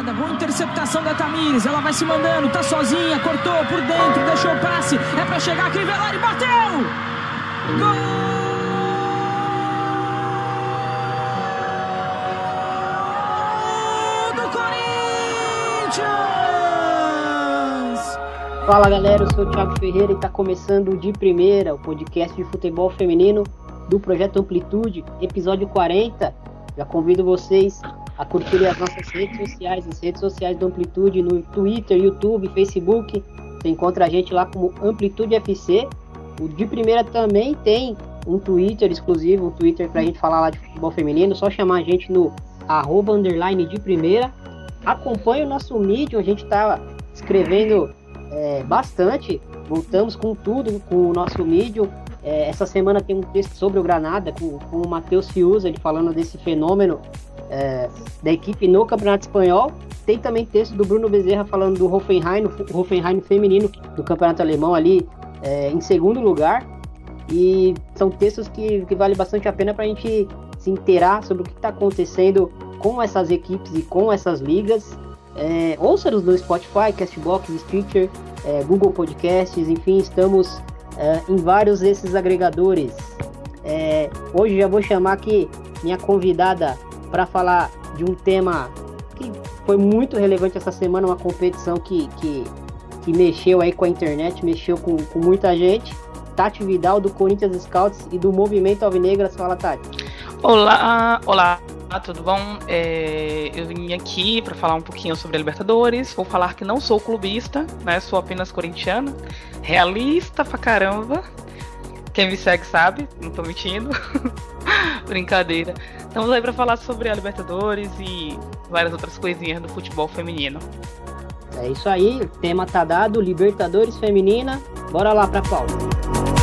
jogada, boa interceptação da Tamires. Ela vai se mandando, tá sozinha, cortou por dentro, deixou o passe. É para chegar, Crivellari bateu! Gol! Fala galera, eu sou o Thiago Ferreira e está começando de primeira o podcast de futebol feminino do Projeto Amplitude, episódio 40. Já convido vocês a curtirem as nossas redes sociais, as redes sociais do Amplitude, no Twitter, YouTube, Facebook. Você encontra a gente lá como Amplitude FC. O de primeira também tem um Twitter exclusivo, um Twitter para a gente falar lá de futebol feminino. Só chamar a gente no arroba underline de primeira. Acompanhe o nosso mídia, a gente está escrevendo é, bastante. Voltamos com tudo, com o nosso mídia. É, essa semana tem um texto sobre o Granada, com, com o Matheus Fiuza, ele falando desse fenômeno é, da equipe no Campeonato Espanhol. Tem também texto do Bruno Bezerra falando do Hoffenheim, o Hoffenheim feminino do Campeonato Alemão ali é, em segundo lugar. E são textos que, que vale bastante a pena para a gente se inteirar sobre o que está acontecendo com essas equipes e com essas ligas. É, ouça-nos no Spotify, Castbox, Stitcher, é, Google Podcasts, enfim, estamos é, em vários desses agregadores. É, hoje já vou chamar aqui minha convidada para falar de um tema que foi muito relevante essa semana, uma competição que, que, que mexeu aí com a internet, mexeu com, com muita gente. Tati Vidal do Corinthians Scouts e do Movimento Alvinegras. Fala, Tati. Olá, olá, tudo bom? É, eu vim aqui para falar um pouquinho sobre a Libertadores. Vou falar que não sou clubista, né? Sou apenas corintiana, realista pra caramba. Quem me segue sabe, não tô mentindo. Brincadeira. Estamos aí para falar sobre a Libertadores e várias outras coisinhas do futebol feminino. É isso aí, o tema tá dado, Libertadores feminina. Bora lá pra pauta.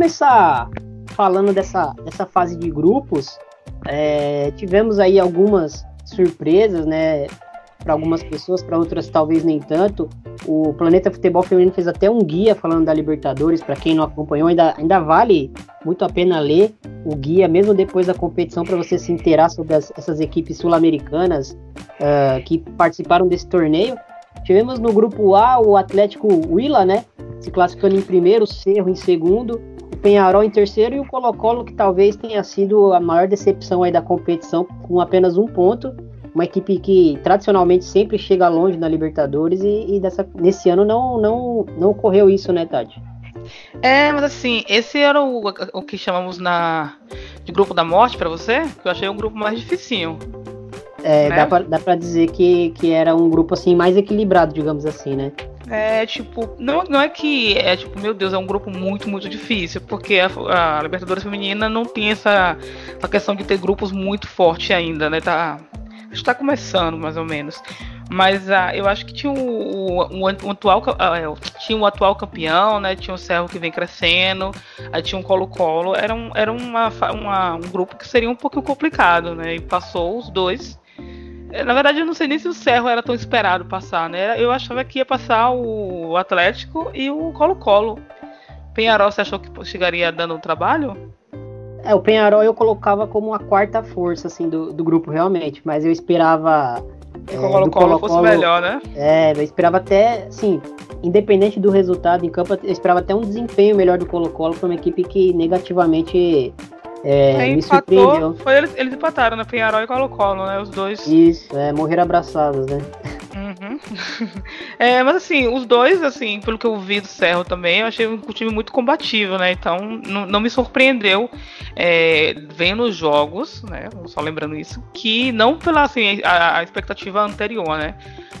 Começar falando dessa, dessa fase de grupos. É, tivemos aí algumas surpresas, né? Para algumas pessoas, para outras talvez nem tanto. O Planeta Futebol Feminino fez até um guia falando da Libertadores. Para quem não acompanhou, ainda, ainda vale muito a pena ler o guia, mesmo depois da competição, para você se inteirar sobre as, essas equipes sul-americanas uh, que participaram desse torneio. Tivemos no grupo A o Atlético Willa, né? Se classificando em primeiro, o Cerro em segundo, Penharol em terceiro e o Colo-Colo, que talvez tenha sido a maior decepção aí da competição, com apenas um ponto. Uma equipe que tradicionalmente sempre chega longe na Libertadores e, e dessa, nesse ano não, não, não ocorreu isso, né, Tati? É, mas assim, esse era o, o que chamamos na de grupo da morte para você, que eu achei um grupo mais dificinho. É, né? dá, pra, dá pra dizer que, que era um grupo assim mais equilibrado, digamos assim, né? É tipo, não, não é que é tipo, meu Deus, é um grupo muito, muito difícil, porque a, a Libertadores Feminina não tem essa, essa questão de ter grupos muito fortes ainda, né? Tá, está começando mais ou menos. Mas ah, eu acho que tinha o, o, o atual uh, tinha o atual campeão, né? Tinha o Cerro que vem crescendo, aí tinha um Colo-Colo. Era, um, era uma, uma, um grupo que seria um pouco complicado, né? E passou os dois. É, na verdade, eu não sei nem se o Cerro era tão esperado passar, né? Eu achava que ia passar o Atlético e o Colo-Colo. Penharol, você achou que chegaria dando um trabalho? É, o Penharol eu colocava como a quarta força, assim, do, do grupo, realmente. Mas eu esperava... Que é, o Colo-Colo fosse melhor, né? É, eu esperava até, assim, independente do resultado em campo, eu esperava até um desempenho melhor do Colo-Colo para uma equipe que negativamente é, me empatou, Foi eles, eles empataram, né? Penharol e Colo-Colo, né? Os dois. Isso, é, morreram abraçados, né? Uhum. é, mas assim, os dois, assim, pelo que eu vi do Cerro também, eu achei um time muito combativo, né? Então não, não me surpreendeu é, vendo os jogos, né? Só lembrando isso, que não pela assim, a, a expectativa anterior, né?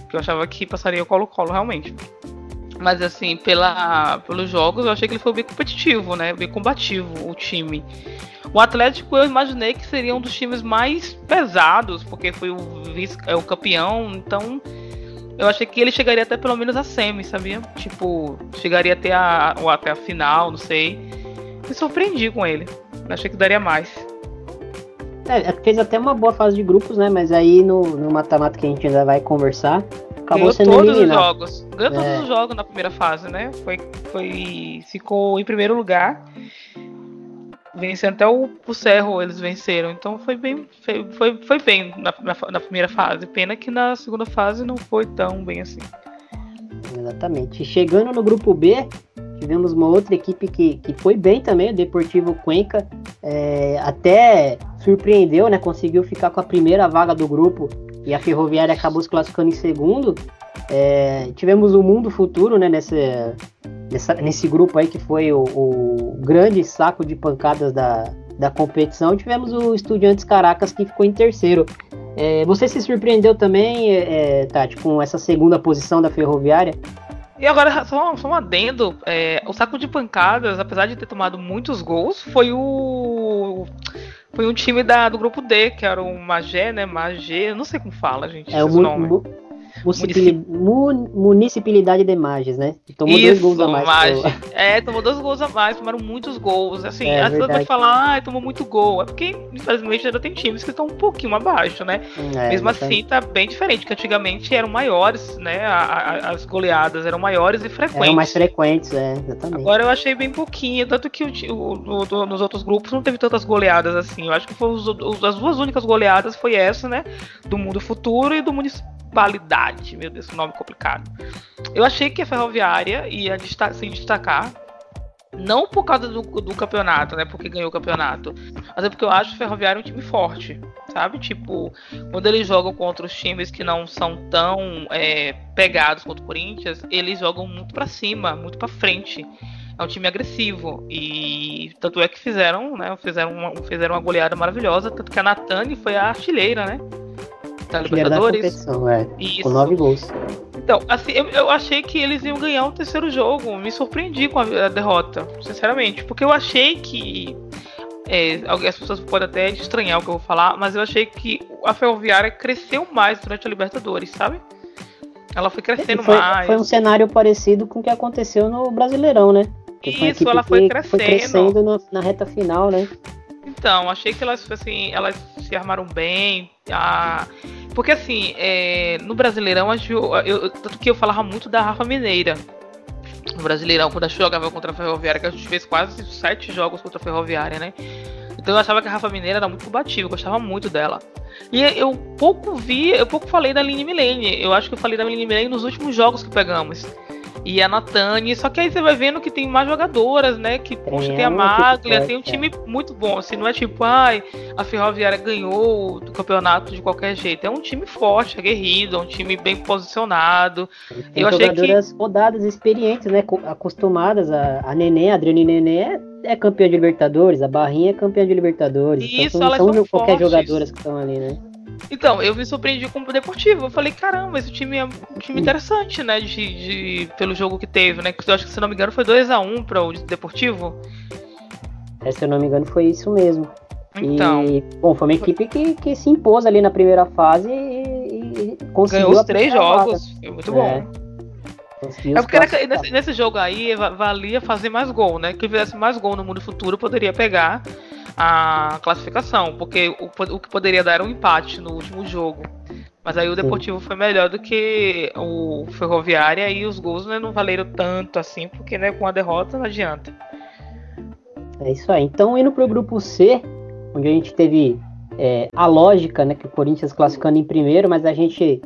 Que eu achava que passaria o Colo-Colo realmente. Mas assim, pela, pelos jogos, eu achei que ele foi bem competitivo, né? Bem combativo o time. O Atlético eu imaginei que seria um dos times mais pesados, porque foi o, vice, é, o campeão, então eu achei que ele chegaria até pelo menos a semi, sabia? Tipo, chegaria até a, ou até a final, não sei. me surpreendi com ele. Achei que daria mais. É, fez até uma boa fase de grupos, né? Mas aí no mata-mata que a gente ainda vai conversar, acabou Ganhou todos eliminado. os jogos. Ganhou É. todos os jogos na primeira fase, né? Foi, foi, ficou em primeiro lugar. Vencendo até o, o Cerro, eles venceram. Então foi bem, foi, foi, foi bem na, na, na primeira fase. Pena que na segunda fase não foi tão bem assim. Exatamente. Chegando no grupo B, tivemos uma outra equipe que, que foi bem também, o Deportivo Cuenca. é, até surpreendeu, né? Conseguiu ficar com a primeira vaga do grupo e a Ferroviária acabou se classificando em segundo. É, tivemos o Mundo Futuro, né? Nesse, nessa- nesse grupo aí que foi o, o grande saco de pancadas da, da competição. Tivemos o Estudiantes Caracas que ficou em terceiro. É, você se surpreendeu também, é, Tati, com essa segunda posição da Ferroviária? E agora, só, só um adendo: é, o saco de pancadas, apesar de ter tomado muitos gols, foi o. Foi um time da, do grupo D, que era o Magé, né? Magé, não sei como fala, gente. É o nome. Mu municipali- mu- Municipalidade de Mages, né? Tomou dois Isso, gols a mais. Pô. É, tomou dois gols a mais, tomaram muitos gols. Assim, É, a pessoa verdade. pode falar, ah, tomou muito gol. É porque, infelizmente, ainda tem times que estão um pouquinho abaixo, né? É, Mesmo assim, tá bem diferente, que antigamente eram maiores, né? a- a- as goleadas eram maiores e frequentes. Eram mais frequentes, é, exatamente. Agora eu achei bem pouquinho, tanto que o, o- o- nos outros grupos não teve tantas goleadas assim. Eu acho que foi os- os- as duas únicas goleadas foi essa, né? Do Mundo Futuro e do Municipalidade. Meu Deus, nome complicado. Eu achei que a Ferroviária ia desta- se destacar. Não por causa do, do campeonato, né? Porque ganhou o campeonato. Mas é porque eu acho o Ferroviária um time forte. Sabe? Tipo, quando eles jogam contra os times que não são tão é, pegados quanto o Corinthians, eles jogam muito pra cima, muito pra frente. É um time agressivo. E tanto é que fizeram, né? Fizeram uma, fizeram uma goleada maravilhosa. Tanto que a Natani foi a artilheira, né? Da Libertadores. é. Isso. Com nove gols. Então, assim, eu, eu achei que eles iam ganhar o terceiro jogo. Me surpreendi com a, a derrota, sinceramente. Porque eu achei que. é, as pessoas podem até estranhar o que eu vou falar, mas eu achei que a Ferroviária cresceu mais durante a Libertadores, sabe? Ela foi crescendo Foi, mais. foi um cenário parecido com o que aconteceu no Brasileirão, né? Foi Isso, equipe ela foi crescendo. crescendo na, na reta final, né? Então, achei que elas, assim, elas se armaram bem. ah, Porque, assim, é, no Brasileirão, a gente- eu, tanto que eu falava muito da Rafa Mineira. No Brasileirão, quando a gente jogava contra a Ferroviária, que a gente fez quase sete jogos contra a Ferroviária, né? Então eu achava que a Rafa Mineira era muito combativa, eu gostava muito dela. E eu pouco vi, eu pouco falei da Aline Milene. Eu acho que eu falei da Aline Milene nos últimos jogos que pegamos. E a Natane, só que aí você vai vendo que tem mais jogadoras, né? Que poxa, tem a Maglia, tem um time muito bom. Assim, não é tipo, ai, a Ferroviária ganhou do campeonato de qualquer jeito. É um time forte, aguerrido, é um time bem posicionado. Tem Eu achei jogadoras rodadas, experientes, né? co- Acostumadas. A, a Nenê, a Adriane Nenê é, é campeã de Libertadores, a Barrinha é campeã de Libertadores. Isso, então, não são são qualquer fortes. jogadoras que estão ali, né? Então, eu me surpreendi com o Deportivo. Eu falei, caramba, esse time é um time interessante, né? De, de- pelo jogo que teve, né? Que eu acho que, se não me engano, foi 2x1 para o Deportivo. É, se eu não me engano, foi isso mesmo. Então, E, bom, foi uma equipe que, que se impôs ali na primeira fase e, e conseguiu. ganhou os a três vaga. jogos. Foi muito bom. É. É porque era- classificar. nesse, nesse jogo aí va- valia fazer mais gol, né? Quem fizesse mais gol no mundo futuro poderia pegar a classificação, porque o, o que poderia dar um empate no último jogo. Mas aí o Sim. Deportivo foi melhor do que o Ferroviária e os gols né, não valeram tanto assim, porque né, com a derrota não adianta. É isso aí. Então, indo pro grupo C, onde a gente teve é, a lógica, né? Que o Corinthians classificando em primeiro, mas a gente.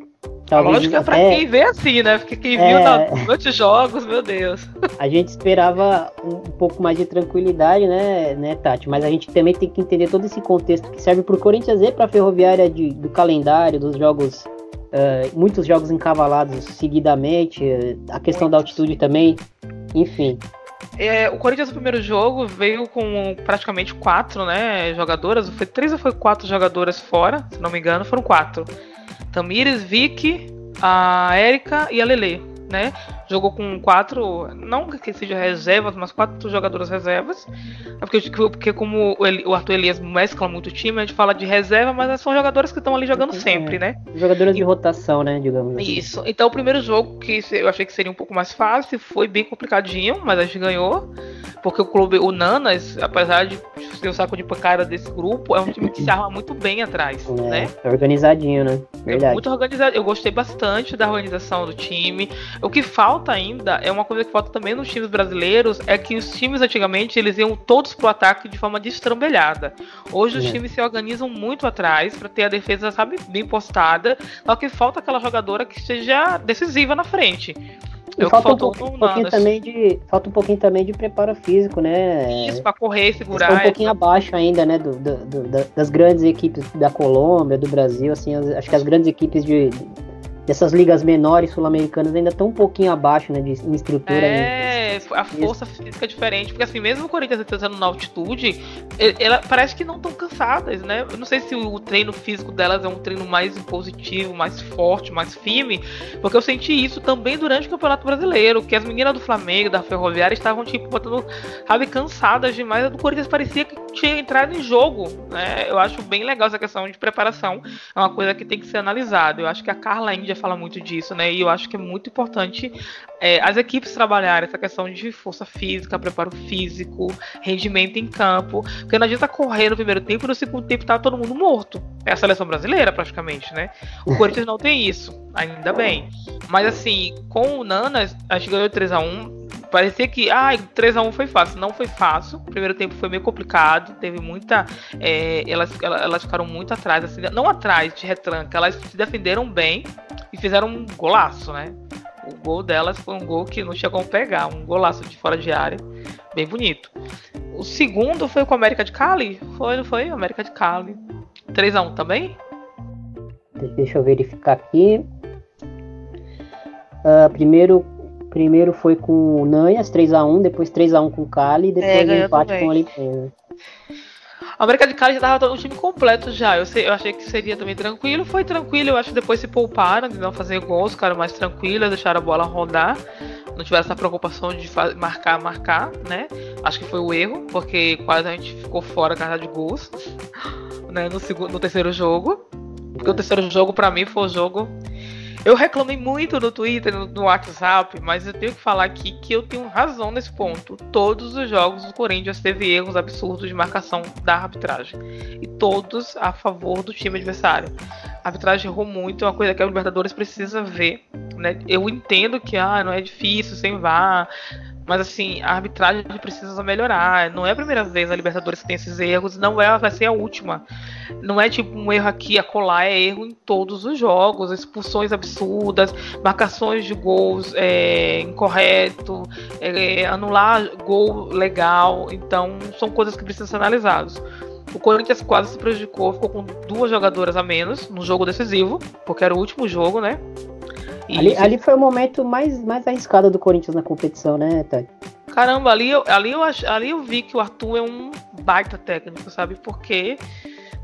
Talvez lógica é pra até- quem vê assim, né? Porque quem É. viu na, outros jogos, meu Deus. A gente esperava um, pouco mais de tranquilidade, né, né, Tati? Mas a gente também tem que entender todo esse contexto que serve pro Corinthians e pra Ferroviária de, do calendário, dos jogos. eh, muitos jogos encavalados seguidamente, a questão da altitude também, enfim. É, o Corinthians no primeiro jogo veio com praticamente quatro, né, jogadoras. Foi três ou foi quatro jogadoras fora, se não me engano, foram quatro. Tamires, Vicky, a Érica e a Lele. né? Jogou com quatro, não que seja reservas, mas quatro jogadoras reservas. É porque, porque como o Arthur Elias mescla muito o time, a gente fala de reserva, mas são jogadores que estão ali jogando é, sempre, né? Jogadoras de rotação, né, digamos assim. Isso. Então o primeiro jogo que eu achei que seria um pouco mais fácil, foi bem complicadinho, mas a gente ganhou. Porque o clube, o Nanas, apesar de ser o saco de pancada desse grupo, é um time que se arma muito bem atrás, é, né? É organizadinho, né? É Verdade. É muito organizado. Eu gostei bastante da organização do time. O que falta ainda é uma coisa que falta também nos times brasileiros é que os times antigamente eles iam todos pro ataque de forma destrambelhada. Hoje os é. times se organizam muito atrás para ter a defesa, sabe, bem postada. Só que falta aquela jogadora que seja decisiva na frente. E falta um, pouquinho, um pouquinho também de falta um pouquinho também de preparo físico, né? Isso para correr, segurar. um pouquinho abaixo ainda, né, do, do, do, das grandes equipes da Colômbia, do Brasil, assim, acho que as grandes equipes de dessas ligas menores sul-americanas ainda estão um pouquinho abaixo, né, de em estrutura. É, ainda. a força Isso. física é diferente, porque assim, mesmo o Corinthians estando na altitude, ela parece que não estão cansadas, né? Eu não sei se o treino físico delas é um treino mais positivo, mais forte, mais firme, porque eu senti isso também durante o Campeonato Brasileiro, que as meninas do Flamengo, da Ferroviária, estavam tipo botando, sabe, cansadas demais, a do Corinthians parecia que tinha entrado em jogo, né? Eu acho bem legal essa questão de preparação, é uma coisa que tem que ser analisada. Eu acho que a Carla Índia fala muito disso, né? E eu acho que é muito importante é, as equipes trabalharem essa questão de força física, preparo físico, rendimento em campo. Porque não adianta correr no primeiro tempo e no segundo tempo tá todo mundo morto. É a seleção brasileira, praticamente, né? O Corinthians não tem isso, ainda bem. Mas assim, com o Nanas, a gente ganhou 3x1 parecia que ah, 3x1 foi fácil. Não foi fácil. O primeiro tempo foi meio complicado. Teve muita. É, elas, elas ficaram muito atrás, assim, não atrás de retranca, elas se defenderam bem e fizeram um golaço, né? O gol delas foi um gol que não chegou a pegar, um golaço de fora de área, bem bonito. O segundo foi com a América de Cali? Foi, não foi? América de Cali. 3x1 também? Deixa eu verificar aqui. Uh, primeiro Primeiro foi com o Nanhas, 3x1, depois 3x1 com o Cali, e depois é, empate também. com o Olimpíada. A América de Cali já tava todo o time completo já. Eu, sei, eu achei que seria também tranquilo. Foi tranquilo, eu acho que depois se pouparam de não fazer gols, ficaram mais tranquilos, deixaram a bola rodar. Não tiveram essa preocupação de marcar, marcar, né? Acho que foi o erro, porque quase a gente ficou fora casa de gols né? no, segundo, no terceiro jogo. Porque o terceiro jogo, para mim, foi o jogo eu reclamei muito no Twitter, no, no, WhatsApp, mas eu tenho que falar aqui que eu tenho razão nesse ponto. Todos os jogos do Corinthians teve erros absurdos de marcação da arbitragem. E todos a favor do time adversário. A arbitragem errou muito, é uma coisa que a Libertadores precisa ver. Né? Eu entendo que ah, não é difícil sem VAR, mas assim, a arbitragem precisa melhorar. Não é a primeira vez a Libertadores que tem esses erros, não é, vai ser a última. Não é tipo um erro aqui, acolá, é erro em todos os jogos, expulsões absurdas, marcações de gols é, incorreto, é, anular gol legal. Então, são coisas que precisam ser analisadas. O Corinthians quase se prejudicou, ficou com duas jogadoras a menos no jogo decisivo, porque era o último jogo, né? Ali, ali, foi o momento mais, mais arriscado do Corinthians na competição, né, Thay? Caramba, ali eu, ali, eu, ali eu vi que o Arthur é um baita técnico, sabe? Porque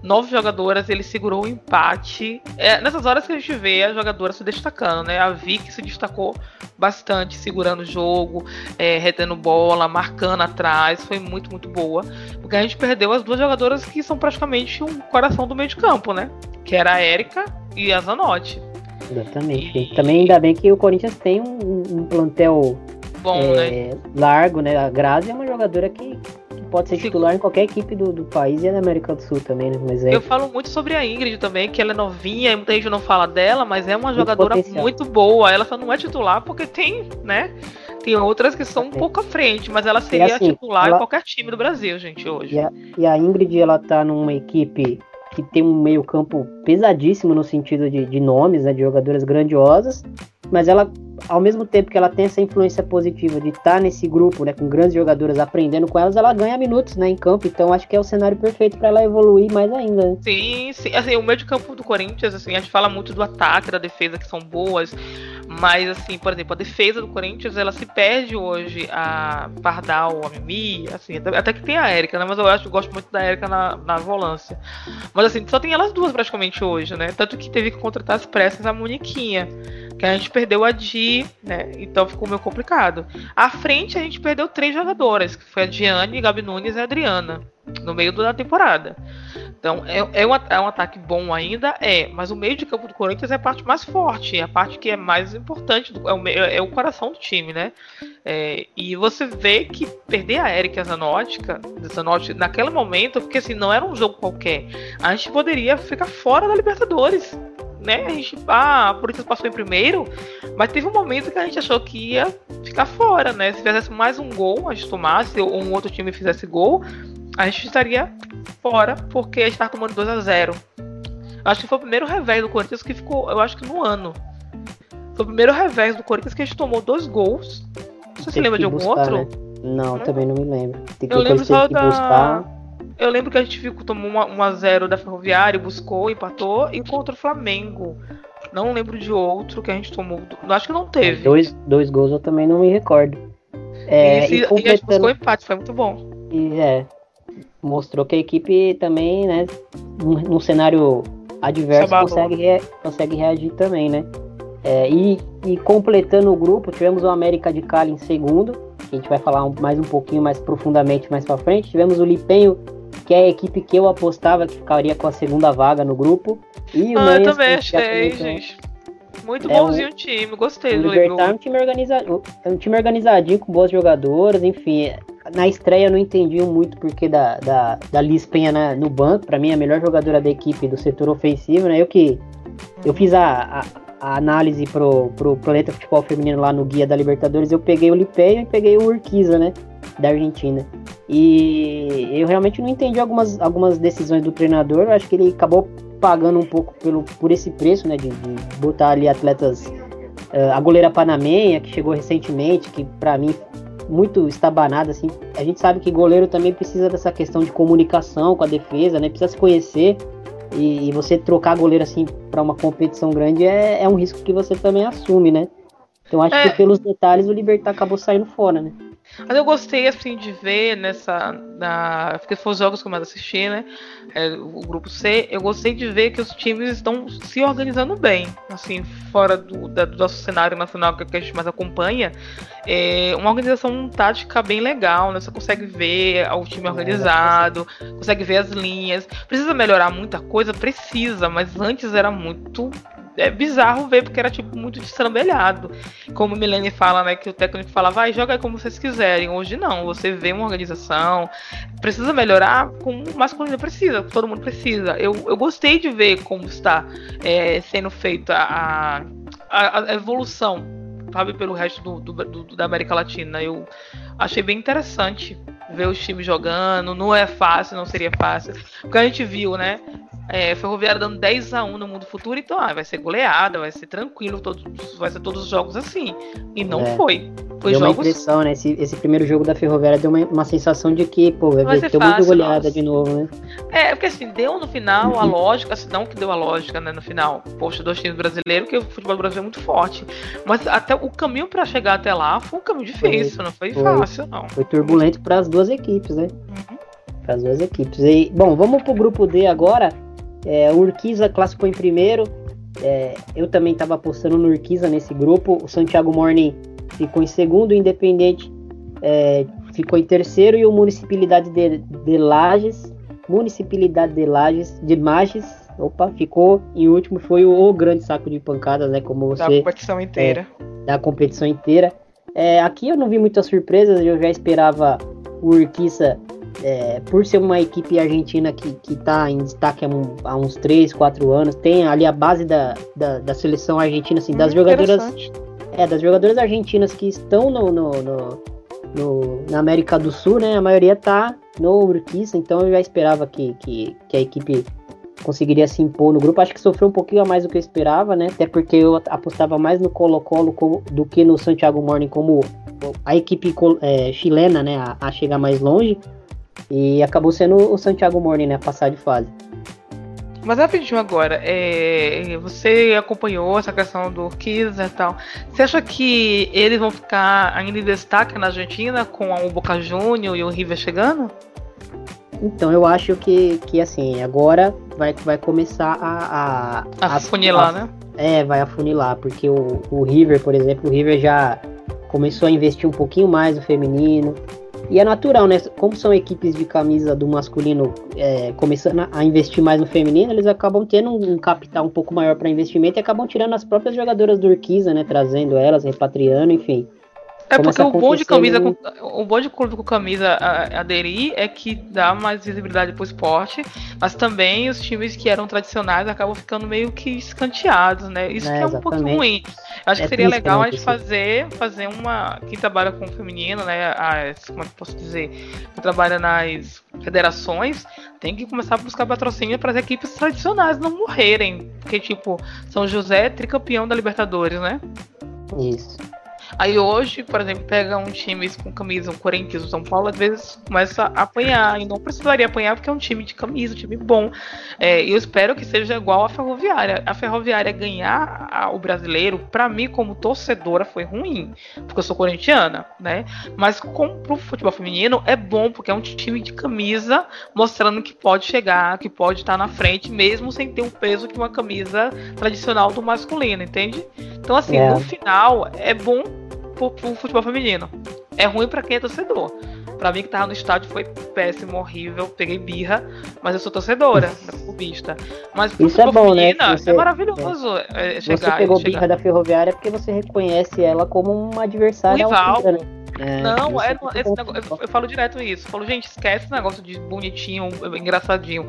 nove jogadoras, ele segurou o empate. É, nessas horas que a gente vê a jogadora se destacando, né? A Vicky se destacou bastante, segurando o jogo, é, retendo bola, marcando atrás. Foi muito, muito boa. Porque a gente perdeu as duas jogadoras que são praticamente um coração do meio de campo, né? Que era a Érica e a Zanotti. Exatamente. E... Também ainda bem que o Corinthians tem um, um plantel Bom, é, né? largo, né? A Grazi é uma jogadora que, que pode ser titular em qualquer equipe do, do país e na América do Sul também, né? Mas é... Eu falo muito sobre a Ingrid também, que ela é novinha, muita gente não fala dela, mas é uma muito jogadora potencial. muito boa. Ela só não é titular porque tem, né? Tem outras que são um pouco à frente, mas ela seria assim, titular ela... em qualquer time do Brasil, gente, hoje. E a, e a Ingrid, ela tá numa equipe que tem um meio-campo pesadíssimo no sentido de, de nomes, né, de jogadoras grandiosas, mas ela, ao mesmo tempo que ela tem essa influência positiva de estar tá nesse grupo, né, com grandes jogadoras, aprendendo com elas, ela ganha minutos, né, em campo. Então acho que é o cenário perfeito para ela evoluir mais ainda. Né? Sim, sim. Assim, o meio de campo do Corinthians, assim, a gente fala muito do ataque, da defesa que são boas, mas assim, por exemplo, a defesa do Corinthians, ela se perde hoje a Pardal, a Mimi, assim, até que tem a Érica, né, mas eu acho, eu gosto muito da Érica na, na volância. Mas assim, só tem elas duas praticamente hoje, né? Tanto que teve que contratar as pressas a Moniquinha Que a gente perdeu a Di, né? Então ficou meio complicado. À frente a gente perdeu três jogadoras, que foi a Diane, Gabi Nunes e a Adriana, no meio da temporada. Então é, é, um, é um ataque bom ainda, é, mas o meio de campo do Corinthians é a parte mais forte, é a parte que é mais importante, do, é, o, é o coração do time, né? É, e você vê que perder a Erika Zanotti naquele momento, porque assim, não era um jogo qualquer, a gente poderia ficar fora da Libertadores né? A gente, ah, por isso passou em primeiro, mas teve um momento que a gente achou que ia ficar fora, né? Se fizesse mais um gol, a gente tomasse, ou um outro time fizesse gol, a gente estaria fora, porque a gente estava tomando 2 a 0 Acho que foi o primeiro revés do Corinthians que ficou, eu acho que no ano. Foi o primeiro revés do Corinthians que a gente tomou dois gols. Você se lembra de algum buscar, outro? Né? Não, também não me lembro. Tem que eu lembro só da. Buscar. Eu lembro que a gente ficou, tomou 1x0 da Ferroviária, buscou, empatou, e contra o Flamengo. Não lembro de outro que a gente tomou. Acho que não teve. Dois, dois gols eu também não me recordo. É, e, e, completando... e a gente buscou empate, foi muito bom. E é. Mostrou que a equipe também, né, num, cenário adverso, consegue, rea consegue reagir também, né? É, e, e, completando o grupo, tivemos o América de Cali em segundo, que a gente vai falar um, mais um pouquinho mais profundamente mais para frente. Tivemos o Lipenho que é a equipe que eu apostava que ficaria com a segunda vaga no grupo. E o ah, eu também achei, gente. Muito é bonzinho o time, gostei do Libertar é um time, organizado, é um time organizadinho, com boas jogadoras, enfim. Na estreia eu não entendi muito porque da, da, da Liz Penha na, no banco, para mim é a melhor jogadora da equipe do setor ofensivo, né? Eu que eu fiz a, a, a, análise pro, pro Planeta Futebol Feminino lá no Guia da Libertadores, eu peguei o Lipeio e peguei o Urquiza, né? Da Argentina. E eu realmente não entendi algumas, algumas decisões do treinador. Eu acho que ele acabou pagando um pouco pelo, por esse preço, né? De, de botar ali atletas. Uh, a goleira Panamenha, que chegou recentemente, que para mim muito estabanada, assim. A gente sabe que goleiro também precisa dessa questão de comunicação com a defesa, né? Precisa se conhecer. E, e você trocar goleiro assim para uma competição grande é, é um risco que você também assume, né? Então acho é. que pelos detalhes o Libertar acabou saindo fora, né? Mas eu gostei, assim, de ver nessa. Na, porque foram os jogos que eu mais assisti, né? É, o grupo C. Eu gostei de ver que os times estão se organizando bem. Assim, fora do, da, do nosso cenário nacional que a gente mais acompanha. É uma organização tática bem legal, né? Você consegue ver o time organizado, consegue ver as linhas. Precisa melhorar muita coisa? Precisa, mas antes era muito é bizarro ver, porque era tipo muito destrambelhado. Como Milene fala, né? Que o técnico fala, vai, joga aí como vocês quiserem. Hoje não, você vê uma organização, precisa melhorar como o masculino precisa, todo mundo precisa. Eu, eu gostei de ver como está é, sendo feita a, a, a evolução, sabe, pelo resto do, do, do, da América Latina. Eu achei bem interessante ver os times jogando. Não é fácil, não seria fácil. Porque a gente viu, né? é, Ferroviária dando 10 a 1 no mundo futuro, então ah, vai ser goleada, vai ser tranquilo, todos, vai ser todos os jogos assim. E não é. foi. Foi deu jogos... uma impressão, né? Esse, esse primeiro jogo da Ferroviária deu uma, uma sensação de que, pô, vai, vai ter muita goleada nossa. de novo, né? É, porque assim, deu no final a lógica, assim, não que deu a lógica, né, no final. Poxa, dois times brasileiros, que o futebol brasileiro é muito forte. Mas até o caminho para chegar até lá foi um caminho difícil, foi, não foi, foi, fácil, não. Foi turbulento para as duas equipes, né? Uhum. Para as duas equipes. E, bom, vamos pro grupo D agora. É, o Urquiza classificou em primeiro. É, eu também estava apostando no Urquiza nesse grupo. O Santiago Morning ficou em segundo. O Independente é, ficou em terceiro. E o Municipalidade de, de Lages. Municipalidade de Lages, de Mages, opa, ficou em último. Foi o, o, grande saco de pancadas, né? Como você. Da competição inteira. É, da competição inteira. É, aqui eu não vi muitas surpresas. Eu já esperava o Urquiza é, por ser uma equipe argentina que, que tá em destaque há, um, há, uns 3, 4 anos, tem ali a base da, da, da seleção argentina, assim, hum, das jogadoras. É, das jogadoras argentinas que estão no, no, no, no, na América do Sul, né? A maioria tá no Urquiza, então eu já esperava que, que, que a equipe conseguiria se impor no grupo. Acho que sofreu um pouquinho a mais do que eu esperava, né? Até porque eu apostava mais no Colo-Colo do que no Santiago Morning como a equipe é, chilena, né? A, a chegar mais longe. E acabou sendo o Santiago Morning, né? Passar de fase. Mas rapidinho agora, é, você acompanhou essa questão do Urquiza e tal. Você acha que eles vão ficar ainda em destaque na Argentina com o Boca Juniors e o River chegando? Então, eu acho que, que assim, agora vai, vai começar a. A, a funilar, né? É, vai afunilar, porque o, o River, por exemplo, o River já começou a investir um pouquinho mais no feminino. E é natural, né? Como são equipes de camisa do masculino é, começando a investir mais no feminino, eles acabam tendo um, capital um pouco maior para investimento e acabam tirando as próprias jogadoras do Urquiza, né? Trazendo elas, repatriando, enfim. É porque o bom de camisa com, o bom de clube com camisa aderir é que dá mais visibilidade pro esporte, mas também os times que eram tradicionais acabam ficando meio que escanteados, né? Isso é, que é um pouco ruim. Acho é que seria legal a gente fazer, fazer uma. Quem trabalha com o feminino, né? As, como é que posso dizer? Quem trabalha nas federações tem que começar a buscar patrocínio para as equipes tradicionais não morrerem. Porque, tipo, São José é tricampeão da Libertadores, né? Isso. Aí hoje, por exemplo, pega um time com camisa, um Corinthians, um São Paulo, às vezes começa a apanhar. E não precisaria apanhar porque é um time de camisa, um time bom. É, eu espero que seja igual a Ferroviária. A Ferroviária ganhar a, o brasileiro, para mim, como torcedora, foi ruim. Porque eu sou corintiana, né? Mas como pro futebol feminino, é bom, porque é um time de camisa mostrando que pode chegar, que pode estar na frente, mesmo sem ter o peso de uma camisa tradicional do masculino, entende? Então, assim, é. no final, é bom pro, pro futebol feminino. É ruim para quem é torcedor. Pra mim que tava no estádio foi péssimo, horrível, peguei birra, mas eu sou torcedora, da clubista. Mas pro Isso é bom, né? Você, é maravilhoso é. chegar. Você pegou chegar. birra da ferroviária porque você reconhece ela como uma adversária. Rival. Né? É, não, é, esse negócio, eu, eu, falo direto isso. Eu falo, gente, esquece esse negócio de bonitinho, engraçadinho.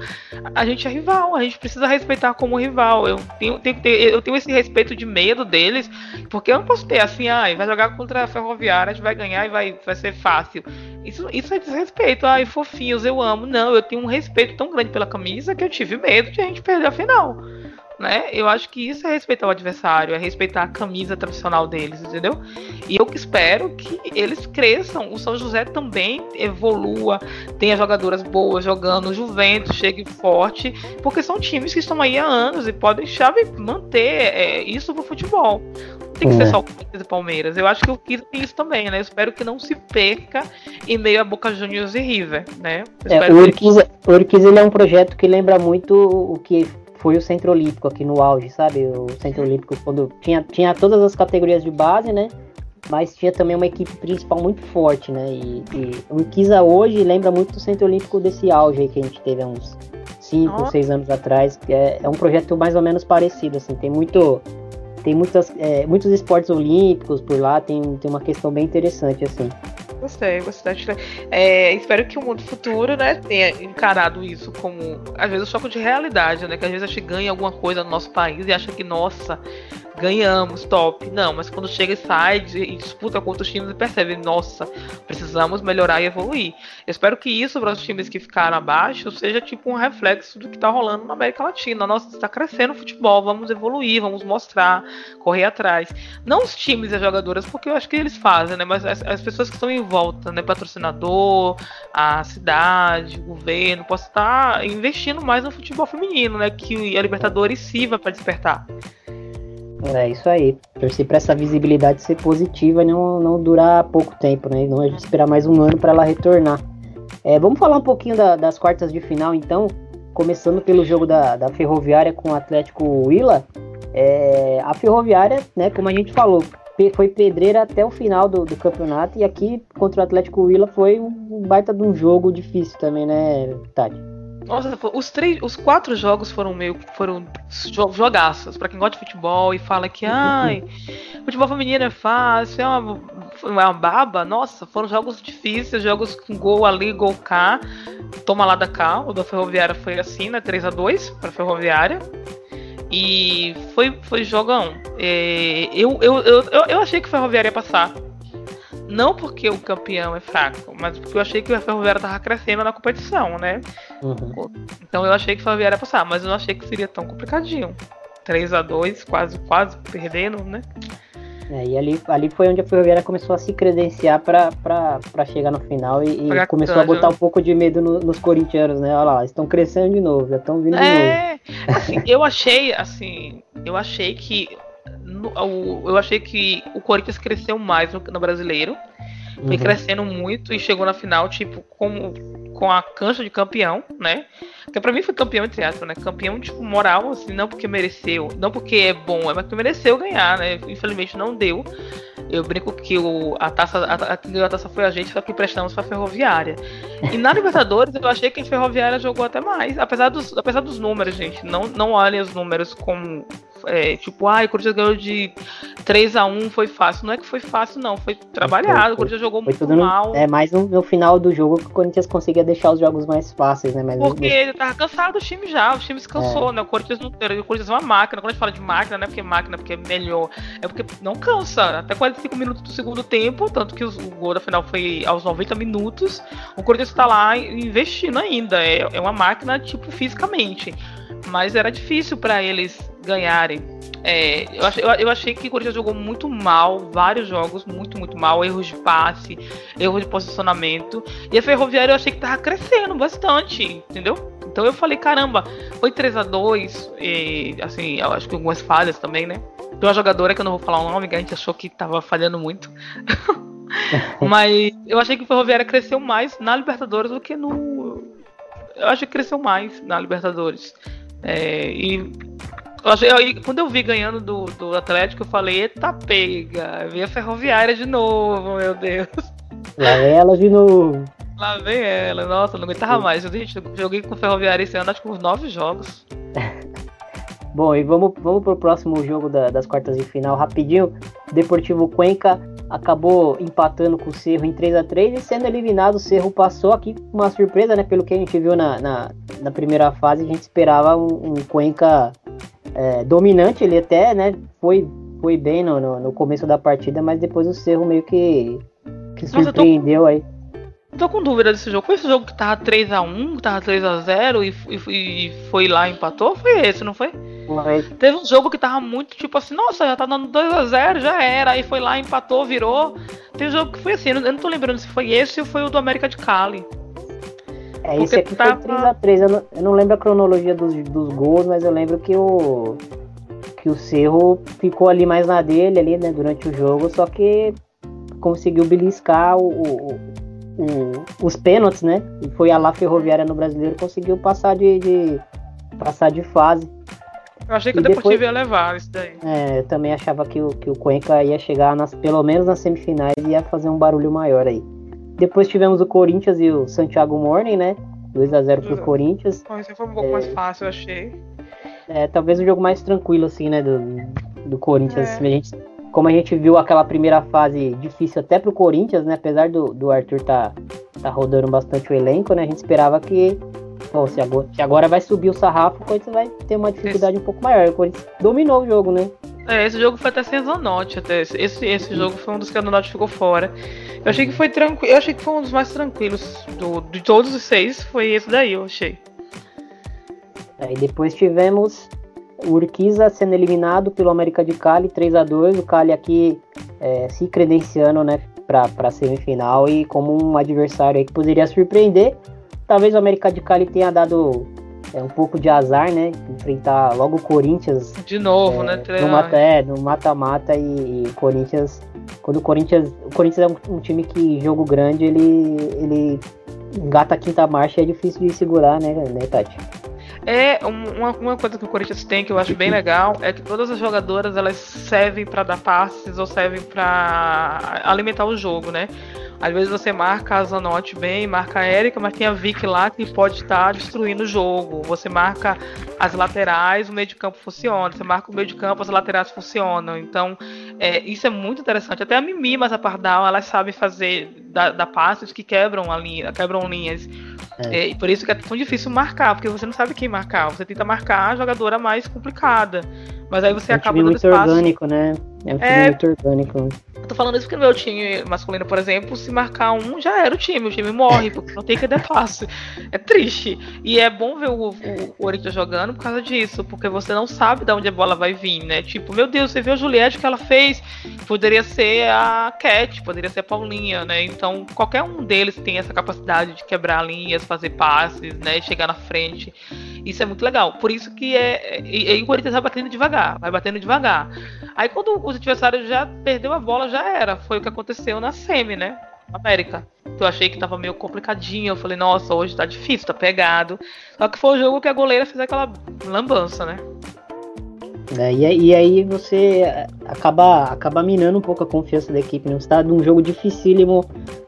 A gente é rival, a gente precisa respeitar como rival. Eu tenho, tenho, eu tenho esse respeito de medo deles, porque eu não posso ter assim, ah, vai jogar contra a Ferroviária, a gente vai ganhar e vai, vai ser fácil. Isso, isso é desrespeito. Ai, fofinhos, eu amo. Não, eu tenho um respeito tão grande pela camisa que eu tive medo de a gente perder a final né? Eu acho que isso é respeitar o adversário, é respeitar a camisa tradicional deles, entendeu? E eu espero que eles cresçam, o São José também evolua, tenha jogadoras boas jogando, o Juventus chegue forte, porque são times que estão aí há anos e podem chave manter é, isso pro futebol. Não tem que ser é. só o Corinthians e Palmeiras. Eu acho que o Kisa tem isso também, né? Eu espero que não se perca em meio a Boca Juniors e River, né? É, o Urquiza, que... Urquiza ele é um projeto que lembra muito o que foi o Centro Olímpico aqui no auge, sabe? O Centro Olímpico quando tinha, tinha todas as categorias de base, né? Mas tinha também uma equipe principal muito forte, né? E, e o Kisa hoje lembra muito do Centro Olímpico desse auge aí que a gente teve há uns 5, 6 anos atrás. É, é um projeto mais ou menos parecido, assim. Tem muito tem muitas, é, muitos esportes olímpicos por lá, tem, tem uma questão bem interessante, assim. Gostei, gostei. É, espero que o mundo futuro, né, tenha encarado isso como, às vezes, um choque de realidade, né? Que às vezes a gente ganha alguma coisa no nosso país e acha que, nossa, ganhamos, top. Não, mas quando chega e sai e disputa com outros times e percebe, nossa, precisamos melhorar e evoluir. Eu espero que isso para os times que ficaram abaixo seja tipo um reflexo do que está rolando na América Latina. Nossa, está crescendo o futebol, vamos evoluir, vamos mostrar, correr atrás. Não os times e as jogadoras, porque eu acho que eles fazem, né? Mas as, as pessoas que estão em volta, né? Patrocinador, a cidade, o governo, possa estar investindo mais no futebol feminino, né? Que a Libertadores sirva para despertar. É isso aí. Torcer para essa visibilidade ser positiva e não, não durar pouco tempo, né? Não a gente esperar mais um ano para ela retornar. É, vamos falar um pouquinho da, das quartas de final, então. Começando pelo jogo da, da Ferroviária com o Atlético Willa. É, a Ferroviária, né, como a gente falou, foi pedreira até o final do, do campeonato. E aqui contra o Atlético Willa foi um baita de um jogo difícil também, né, Tati? Nossa, os três, os quatro jogos foram meio foram jogaços para quem gosta de futebol e fala que ai, futebol feminino é fácil, é uma, é uma baba. Nossa, foram jogos difíceis, jogos com gol ali, gol cá, toma lá da cá. O da Ferroviária foi assim, né, 3 a 2 para Ferroviária. E foi foi jogão. É, eu, eu, eu, eu achei que a Ferroviária ia passar não porque o campeão é fraco, mas porque eu achei que o Ferroviária tava crescendo na competição, né? Uhum. Então eu achei que o Ferroviária ia passar, mas eu não achei que seria tão complicadinho. 3 a 2 quase, quase perdendo, né? É, e ali, ali foi onde a Ferroviária começou a se credenciar para chegar no final e, e começou a botar um pouco de medo no, nos corintianos, né? Olha lá, estão crescendo de novo, já estão vindo é, de novo. Assim, eu achei, assim, eu achei que eu achei que o Corinthians cresceu mais no, no brasileiro. Foi uhum. crescendo muito e chegou na final, tipo, como, com a cancha de campeão, né? Que para mim foi campeão entre aspas, né? Campeão tipo moral, assim, não porque mereceu, não porque é bom, é porque mereceu ganhar, né? Infelizmente não deu. Eu brinco que o, a taça, a, a, a taça foi a gente, só que prestamos para Ferroviária. E na Libertadores eu achei que a Ferroviária jogou até mais, apesar dos, apesar dos números, gente. Não, não olhem os números como é, tipo, ai, ah, o Corinthians ganhou de 3 a 1 foi fácil. Não é que foi fácil, não. Foi trabalhado. Foi, foi, o Corinthians jogou muito no, mal. É mais no, no, final do jogo que o Corinthians conseguia deixar os jogos mais fáceis, né? Mas porque ele tava cansado do time já. O time se cansou, é. né? O Corinthians não. O Corinthians é uma máquina. Quando a gente fala de máquina, não é porque é máquina, porque é melhor. É porque não cansa. Até 45 minutos do segundo tempo. Tanto que o gol da final foi aos 90 minutos. O Corinthians tá lá investindo ainda. É, é uma máquina, tipo, fisicamente. Mas era difícil para eles ganharem. É, eu, achei, eu, achei que o Corinthians jogou muito mal, vários jogos, muito, muito mal, erros de passe, erros de posicionamento. E a Ferroviária eu achei que tava crescendo bastante, entendeu? Então eu falei, caramba, foi 3 a 2 e assim, eu acho que algumas falhas também, né? Tem uma jogadora que eu não vou falar o nome, que a gente achou que tava falhando muito. Mas eu achei que o Ferroviária cresceu mais na Libertadores do que no. Eu acho que cresceu mais na Libertadores. É, e eu, quando eu vi ganhando do, do Atlético, eu falei, eita pega, vi a ferroviária de novo, meu Deus. Lá vem ela de novo. Lá vem ela, nossa, não aguentava mais. Eu, gente, joguei com ferroviária esse ano, acho que uns nove jogos. Bom, e vamos, vamos pro próximo jogo da, das quartas de final rapidinho. Deportivo Cuenca acabou empatando com o Cerro em 3 a 3 e sendo eliminado, o Cerro passou aqui uma surpresa, né? Pelo que a gente viu na, na, na primeira fase, a gente esperava um, um Cuenca é, dominante, ele até né, foi, foi bem no, no, no, começo da partida, mas depois o Cerro meio que, que surpreendeu Nossa, aí. Tô com dúvida desse jogo. Foi esse jogo que tava 3x1, que tava 3x0 e, e, e, foi lá e empatou? Foi esse, não foi? Foi. Teve um jogo que tava muito tipo assim, nossa, já tá dando 2x0, já era. Aí foi lá, empatou, virou. Tem um jogo que foi assim, eu não tô lembrando se foi esse ou foi o do América de Cali. É, esse aqui tava... foi 3x3. Eu, não, eu não lembro a cronologia dos, dos gols, mas eu lembro que o. Que o Cerro ficou ali mais na dele ali, né, durante o jogo, só que conseguiu beliscar o, o, o os pênaltis, né? E foi a lá ferroviária no brasileiro, conseguiu passar de, de passar de fase. Eu achei que e o Deportivo depois, ia levar isso daí. É, eu também achava que o, que o Cuenca ia chegar nas, pelo menos nas semifinais e ia fazer um barulho maior aí. Depois tivemos o Corinthians e o Santiago Morning, né? 2x0 pro Corinthians. Esse foi um pouco é, mais fácil, eu achei. É, talvez um jogo mais tranquilo, assim, né? Do, do Corinthians. É. A gente, como a gente viu aquela primeira fase difícil até pro Corinthians, né? Apesar do, do Arthur tá, tá rodando bastante o elenco, né? A gente esperava que. Bom, se agora, se agora vai subir o sarrafo, o Corinthians vai ter uma dificuldade esse... um pouco maior. O Corinthians dominou o jogo, né? É, esse jogo foi até sem Zanotti, até. Esse, esse jogo foi um dos que a Zanotti ficou fora. Eu achei que foi tranquilo. Eu achei que foi um dos mais tranquilos do, de todos os seis. Foi esse daí, eu achei. Aí depois tivemos o Urquiza sendo eliminado pelo América de Cali, 3 a 2 O Cali aqui é, se credenciando né, para a semifinal e como um adversário aí que poderia surpreender. Talvez o América de Cali tenha dado é, um pouco de azar, né? Enfrentar logo o Corinthians. De novo, é, né? No mata, é, no mata-mata e, e Corinthians. Quando o Corinthians. O Corinthians é um, um, time que jogo grande, ele. ele engata a quinta marcha e é difícil de segurar, né, né Tati? É, uma, uma coisa que o Corinthians tem que eu acho bem legal é que todas as jogadoras elas servem para dar passes ou servem para alimentar o jogo, né? Às vezes você marca a Zanotti bem, marca a Erika, mas tem a Vicky lá que pode estar destruindo o jogo. Você marca as laterais, o meio de campo funciona. Você marca o meio de campo, as laterais funcionam. Então, é, isso é muito interessante. Até a Mimi Mazapardal, elas sabem fazer da, da passes que quebram a linha, quebram linhas. É. É, por isso que é tão difícil marcar, porque você não sabe quem marcar. Você tenta marcar a jogadora mais complicada. Mas aí você é um acaba dando muito espaço. orgânico, né? É um time é... muito orgânico. Eu tô falando isso porque no meu time masculino, por exemplo, se marcar um, já era o time. O time morre, porque não tem que dar passe. É triste. E é bom ver o, o, o Corinthians jogando por causa disso, porque você não sabe de onde a bola vai vir, né? Tipo, meu Deus, você viu a Juliette que ela fez? Poderia ser a Cat, poderia ser a Paulinha, né? Então, qualquer um deles tem essa capacidade de quebrar linhas, fazer passes, né? Chegar na frente. Isso é muito legal. Por isso que é. E, e o Corinthians vai batendo devagar, vai batendo devagar. Aí quando os adversários já perdeu a bola, já era. Foi o que aconteceu na Semi, né? América. Eu achei que tava meio complicadinho. Eu falei, nossa, hoje tá difícil, tá pegado. Só que foi o jogo que a goleira fez aquela lambança, né? É, e, e, aí você acaba, acaba minando um pouco a confiança da equipe. Né? Você tá num jogo dificílimo,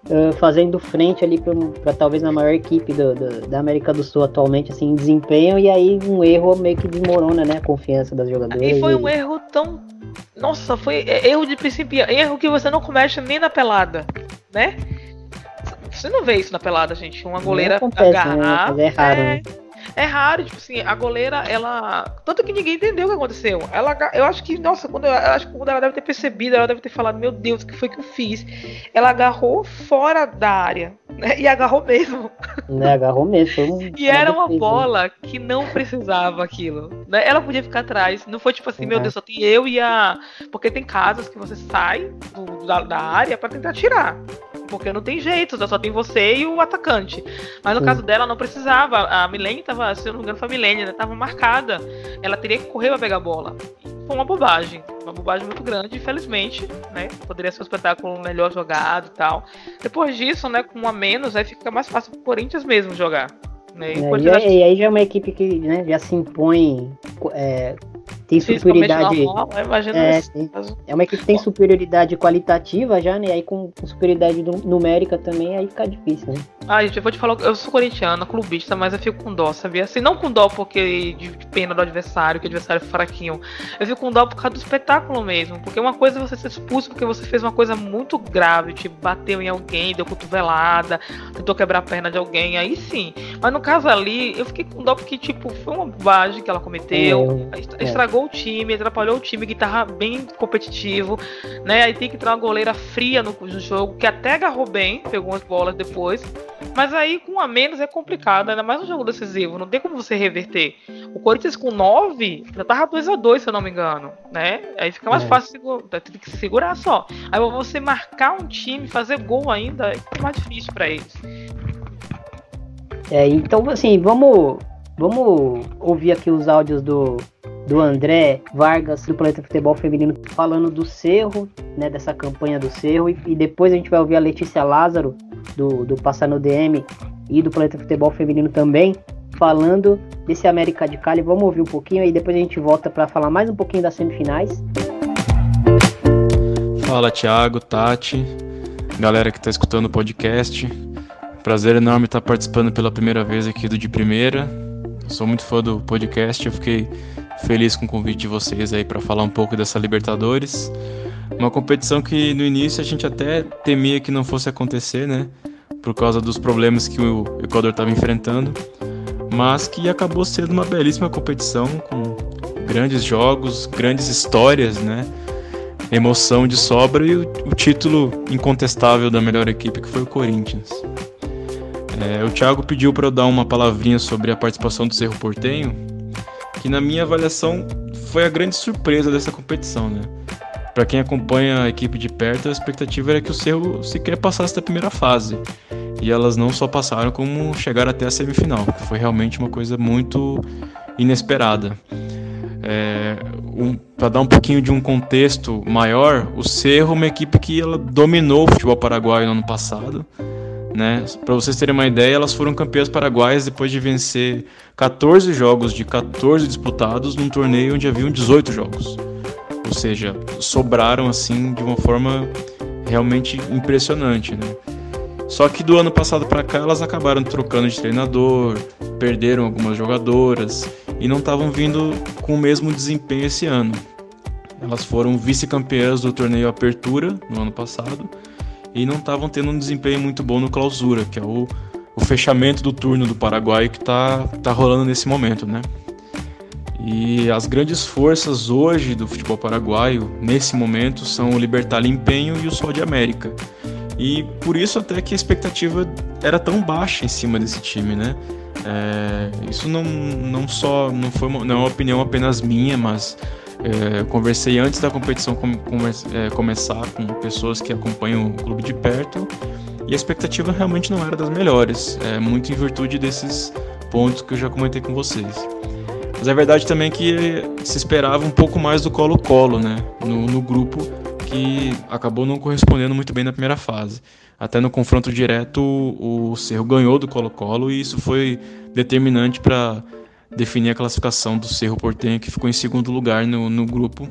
uh, fazendo frente ali para talvez na maior equipe do, do, da América do Sul atualmente, assim, em desempenho, e aí um erro meio que desmorona né, a confiança das jogadoras. E foi um erro tão. Nossa, foi erro de princípio, erro que você não comete nem na pelada, né? Você não vê isso na pelada, gente. Uma goleira acontece, agarrar. Né? É raro, é... né? É raro, tipo assim, a goleira, ela. Tanto que ninguém entendeu o que aconteceu. Ela, eu acho que, nossa, quando, eu, acho que quando ela deve ter percebido, ela deve ter falado, meu Deus, o que foi que eu fiz? Ela agarrou fora da área, né? E agarrou mesmo. Né, agarrou mesmo. E era uma bola que não precisava aquilo. Né? Ela podia ficar atrás. Não foi tipo assim, é. meu Deus, só tem eu e a. Porque tem casas que você sai do, da, da área para tentar tirar porque não tem jeito, só tem você e o atacante. Mas no Sim. caso dela não precisava. A Milene tava, se eu não me engano, foi a Milene, né? Tava marcada. Ela teria que correr pra pegar a bola. Foi uma bobagem. Uma bobagem muito grande, infelizmente, né? Poderia ser um espetáculo melhor jogado e tal. Depois disso, né, com um a menos, aí fica mais fácil pro Corinthians mesmo jogar. Né? E, é, e, aí, e, aí já é uma equipe que né, já se impõe é, tem superioridade. Normal, é, tem, é uma equipe que tem superioridade qualitativa já, né? Aí com, com superioridade numérica também, aí fica difícil, né? Ah, gente, eu vou te falar, eu sou corintiana, clubista, mas eu fico com dó, sabia? Assim, não com dó porque de, pena do adversário, que o adversário é fraquinho. Eu fico com dó por causa do espetáculo mesmo. Porque uma coisa é você ser expulso porque você fez uma coisa muito grave, tipo, bateu em alguém, deu cotovelada, tentou quebrar a perna de alguém, aí sim. Mas no caso ali, eu fiquei com dó porque, tipo, foi uma bobagem que ela cometeu, é, estragou é. o time, atrapalhou o time que tava bem competitivo, né? Aí tem que entrar uma goleira fria no, no jogo, que até agarrou bem, pegou umas bolas depois. Mas aí com a menos é complicado, ainda mais um jogo decisivo, não tem como você reverter. O Corinthians com 9 já tava 2 a 2 se eu não me engano, né? Aí fica mais é. fácil, tem que segurar só. Aí você marcar um time, fazer gol ainda, é mais difícil para eles. É, então assim, vamos vamos ouvir aqui os áudios do do André Vargas do Planeta Futebol Feminino falando do Cerro, né, dessa campanha do Cerro e, e depois a gente vai ouvir a Letícia Lázaro do, do Passar no DM e do Planeta Futebol Feminino também, falando desse América de Cali. Vamos ouvir um pouquinho e depois a gente volta para falar mais um pouquinho das semifinais. Fala Thiago, Tati, galera que está escutando o podcast. Prazer enorme estar participando pela primeira vez aqui do De Primeira. Sou muito fã do podcast, eu fiquei feliz com o convite de vocês aí para falar um pouco dessa Libertadores. Uma competição que no início a gente até temia que não fosse acontecer, né? Por causa dos problemas que o Equador estava enfrentando, mas que acabou sendo uma belíssima competição com grandes jogos, grandes histórias, né? Emoção de sobra e o título incontestável da melhor equipe que foi o Corinthians. É, o Thiago pediu para eu dar uma palavrinha sobre a participação do Cerro Portenho, que na minha avaliação foi a grande surpresa dessa competição, né? Para quem acompanha a equipe de perto, a expectativa era que o Cerro sequer passasse da primeira fase. E elas não só passaram, como chegaram até a semifinal, que foi realmente uma coisa muito inesperada. É, um, para dar um pouquinho de um contexto maior, o Cerro é uma equipe que ela dominou o futebol paraguaio no ano passado. Né? Para vocês terem uma ideia, elas foram campeãs paraguaias depois de vencer 14 jogos de 14 disputados num torneio onde haviam 18 jogos. Ou seja, sobraram assim de uma forma realmente impressionante, né? Só que do ano passado para cá elas acabaram trocando de treinador, perderam algumas jogadoras e não estavam vindo com o mesmo desempenho esse ano. Elas foram vice-campeãs do torneio Apertura no ano passado e não estavam tendo um desempenho muito bom no Clausura, que é o, o fechamento do turno do Paraguai que está tá rolando nesse momento, né? E as grandes forças hoje do futebol paraguaio, nesse momento, são o Libertar Empenho e o Sol de América. E por isso até que a expectativa era tão baixa em cima desse time, né? É, isso não, não só não foi uma, não é uma opinião apenas minha, mas é, conversei antes da competição com, com, é, começar com pessoas que acompanham o clube de perto e a expectativa realmente não era das melhores, é, muito em virtude desses pontos que eu já comentei com vocês. Mas é verdade também que se esperava um pouco mais do Colo-Colo, né? No, no grupo que acabou não correspondendo muito bem na primeira fase. Até no confronto direto, o Cerro ganhou do Colo-Colo e isso foi determinante para definir a classificação do Cerro Portenho, que ficou em segundo lugar no, no grupo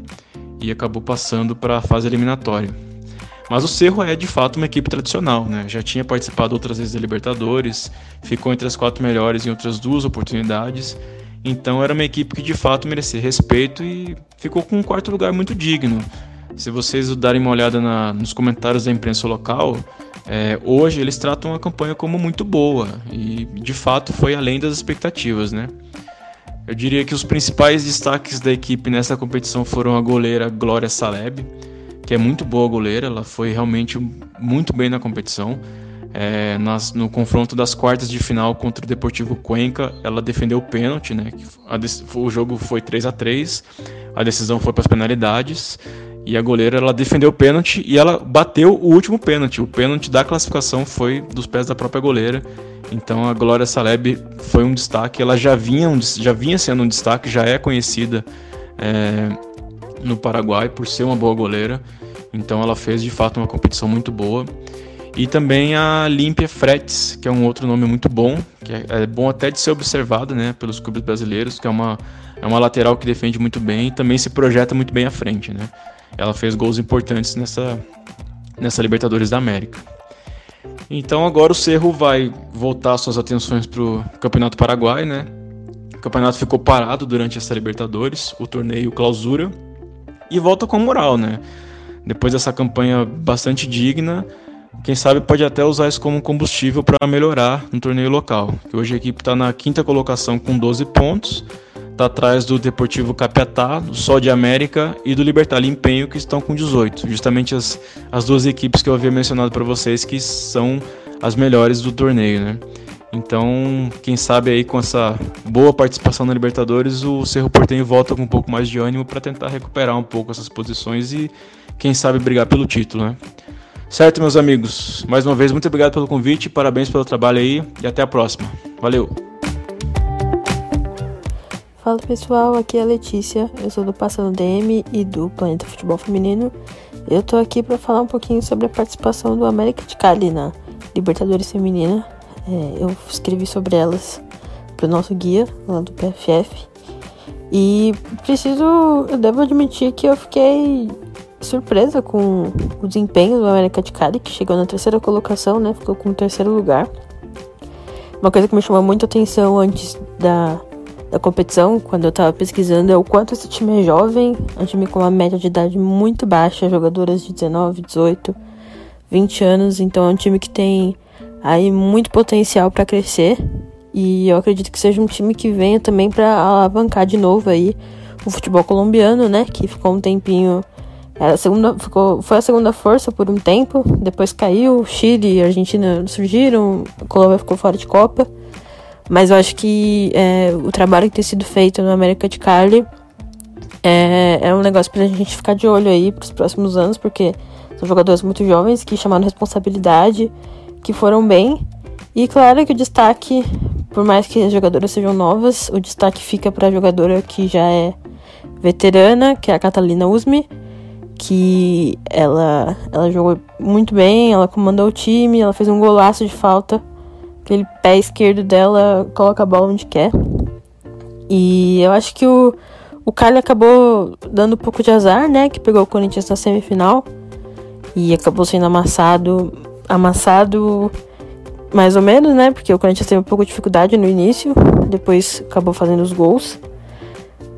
e acabou passando para a fase eliminatória. Mas o Cerro é de fato uma equipe tradicional, né? Já tinha participado outras vezes da Libertadores, ficou entre as quatro melhores em outras duas oportunidades. Então era uma equipe que de fato merecia respeito e ficou com um quarto lugar muito digno. Se vocês darem uma olhada na, nos comentários da imprensa local, é, hoje eles tratam a campanha como muito boa e de fato foi além das expectativas, né? Eu diria que os principais destaques da equipe nessa competição foram a goleira Glória Saleb, que é muito boa goleira, ela foi realmente muito bem na competição. É, nas, no confronto das quartas de final contra o Deportivo Cuenca, ela defendeu o pênalti, né? A, o jogo foi 3 a 3 a decisão foi para as penalidades. E a goleira ela defendeu o pênalti e ela bateu o último pênalti. O pênalti da classificação foi dos pés da própria goleira. Então a Glória Saleb foi um destaque. Ela já vinha, um, já vinha sendo um destaque, já é conhecida é, no Paraguai por ser uma boa goleira. Então ela fez de fato uma competição muito boa. E também a Límpia Fretes, que é um outro nome muito bom, que é, é bom até de ser observado né, pelos clubes brasileiros, que é uma, é uma lateral que defende muito bem e também se projeta muito bem à frente. Né? ela fez gols importantes nessa, nessa Libertadores da América. Então agora o Cerro vai voltar suas atenções para o Campeonato Paraguai, né? O campeonato ficou parado durante essa Libertadores, o torneio clausura, e volta com moral, né? Depois dessa campanha bastante digna, quem sabe pode até usar isso como combustível para melhorar no torneio local. Que hoje a equipe está na quinta colocação com 12 pontos está atrás do Deportivo Capiatá, do Sol de América e do Libertar Limpenho, que estão com 18. Justamente as, as duas equipes que eu havia mencionado para vocês, que são as melhores do torneio, né? Então, quem sabe aí com essa boa participação na Libertadores, o Cerro Porteño volta com um pouco mais de ânimo para tentar recuperar um pouco essas posições e quem sabe brigar pelo título, né? Certo, meus amigos. Mais uma vez, muito obrigado pelo convite, parabéns pelo trabalho aí e até a próxima. Valeu! Fala pessoal, aqui é a Letícia, eu sou do Passando DM e do Planeta Futebol Feminino. Eu tô aqui para falar um pouquinho sobre a participação do América de Cali na Libertadores Feminina. É, eu escrevi sobre elas pro nosso guia lá do PFF. E preciso, eu devo admitir que eu fiquei surpresa com o desempenho do América de Cali, que chegou na terceira colocação, né? Ficou com o terceiro lugar. Uma coisa que me chamou muito atenção antes da da competição, quando eu tava pesquisando, é o quanto esse time é jovem. É um time com uma média de idade muito baixa, jogadoras de 19, 18, 20 anos. Então é um time que tem aí muito potencial para crescer. E eu acredito que seja um time que venha também para alavancar de novo aí o futebol colombiano, né? Que ficou um tempinho. A segunda, ficou, foi a segunda força por um tempo, depois caiu, Chile e Argentina surgiram, a Colômbia ficou fora de Copa. Mas eu acho que é, o trabalho que tem sido feito no América de Cali é, é um negócio pra gente ficar de olho aí pros próximos anos, porque são jogadores muito jovens que chamaram responsabilidade, que foram bem. E claro que o destaque, por mais que as jogadoras sejam novas, o destaque fica para a jogadora que já é veterana, que é a Catalina Usme, que ela, ela jogou muito bem, ela comandou o time, ela fez um golaço de falta aquele pé esquerdo dela coloca a bola onde quer. E eu acho que o, o Cali acabou dando um pouco de azar, né? Que pegou o Corinthians na semifinal. E acabou sendo amassado. Amassado mais ou menos, né? Porque o Corinthians teve um pouco de dificuldade no início. Depois acabou fazendo os gols.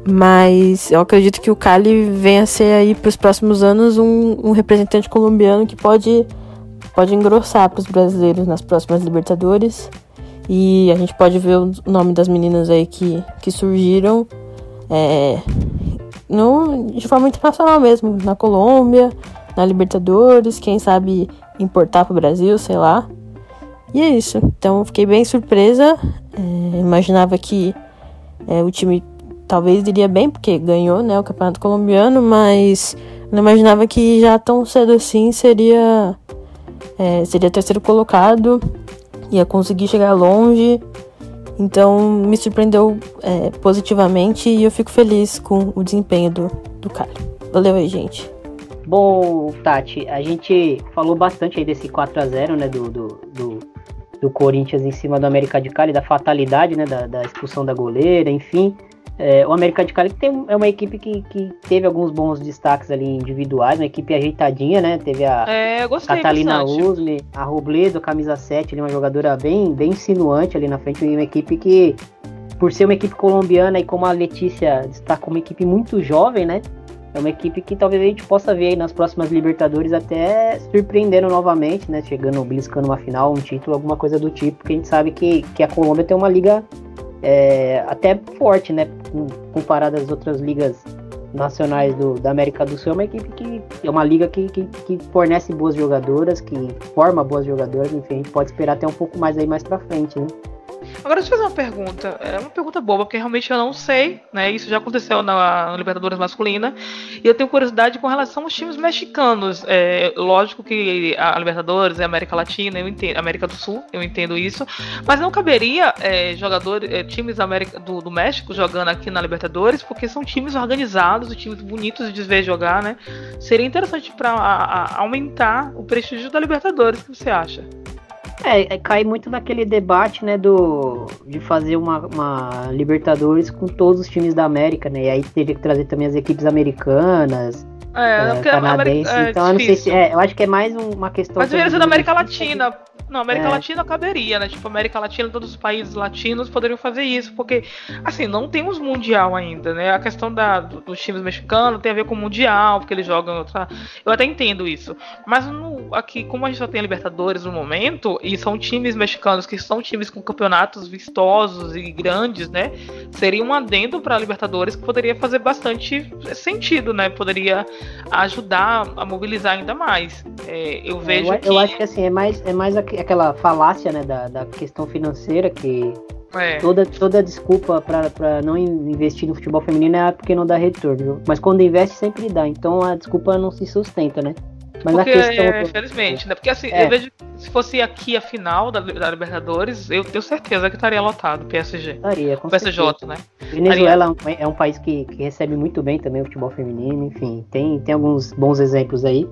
Mas eu acredito que o Cali venha a ser aí para os próximos anos um, um representante colombiano que pode pode engrossar para os brasileiros nas próximas Libertadores. E a gente pode ver o nome das meninas aí que, que surgiram é, no, de forma internacional mesmo, na Colômbia, na Libertadores, quem sabe importar para o Brasil, sei lá. E é isso. Então fiquei bem surpresa. É, imaginava que é, o time talvez iria bem, porque ganhou né, o Campeonato Colombiano, mas não imaginava que já tão cedo assim seria é, seria terceiro colocado, ia conseguir chegar longe. Então me surpreendeu é, positivamente e eu fico feliz com o desempenho do, do cara. Valeu aí, gente. Bom, Tati, a gente falou bastante aí desse 4 a 0 né, do, do, do, do Corinthians em cima do América de Cali, da fatalidade, né, da, da expulsão da goleira, enfim. É, o América de Cali tem, é uma equipe que, que teve alguns bons destaques ali individuais, uma equipe ajeitadinha, né? Teve a é, Catalina Usme, a Robledo, camisa 7, ali, uma jogadora bem, bem insinuante ali na frente, uma equipe que, por ser uma equipe colombiana e como a Letícia está com uma equipe muito jovem, né? É uma equipe que talvez a gente possa ver aí nas próximas Libertadores até surpreendendo novamente, né? Chegando, beliscando uma final, um título, alguma coisa do tipo, porque a gente sabe que, que a Colômbia tem uma liga é, até forte, né? Comparado às outras ligas nacionais do, da América do Sul, é uma equipe que é uma liga que, que, que, fornece boas jogadoras, que forma boas jogadoras, enfim, a gente pode esperar até um pouco mais aí mais pra frente, né? Agora deixa eu fazer uma pergunta. É uma pergunta boba, porque realmente eu não sei, né? Isso já aconteceu na, Libertadores masculina. E eu tenho curiosidade com relação aos times mexicanos. É, lógico que a Libertadores é América Latina, eu entendo, América do Sul, eu entendo isso. Mas não caberia é, jogadores, é, times América, do, do, México jogando aqui na Libertadores, porque são times organizados, times bonitos de ver jogar, né? Seria interessante para aumentar o prestígio da Libertadores. O que você acha? É, é, cai muito naquele debate, né, do de fazer uma, uma, Libertadores com todos os times da América, né? E aí teria que trazer também as equipes americanas, é, é canadenses. É então, eu não sei se. É, eu acho que é mais uma questão. Mas deveria ser da América Latina. Não, América é. Latina caberia, né? Tipo, América Latina, todos os países latinos poderiam fazer isso, porque, assim, não temos mundial ainda, né? A questão da, dos times mexicanos tem a ver com o mundial, porque eles jogam outra. Eu até entendo isso. Mas no, aqui, como a gente só tem a Libertadores no momento, e são times mexicanos que são times com campeonatos vistosos e grandes, né? Seria um adendo para a Libertadores que poderia fazer bastante sentido, né? Poderia ajudar a mobilizar ainda mais. É, eu é, vejo eu, que. Eu acho que assim, é mais, é mais aquela falácia né, da, da questão financeira que é. toda, toda desculpa para não investir no futebol feminino é porque não dá retorno. Mas quando investe sempre dá. Então a desculpa não se sustenta, né? Mas Porque, questão. É, infelizmente, né? Porque assim, é. eu vejo se fosse aqui a final da, da, Libertadores, eu tenho certeza que estaria lotado PSG. Estaria, com PSG, certeza. né? Venezuela estaria... é um país que, que recebe muito bem também o futebol feminino, enfim, tem, tem alguns bons exemplos aí.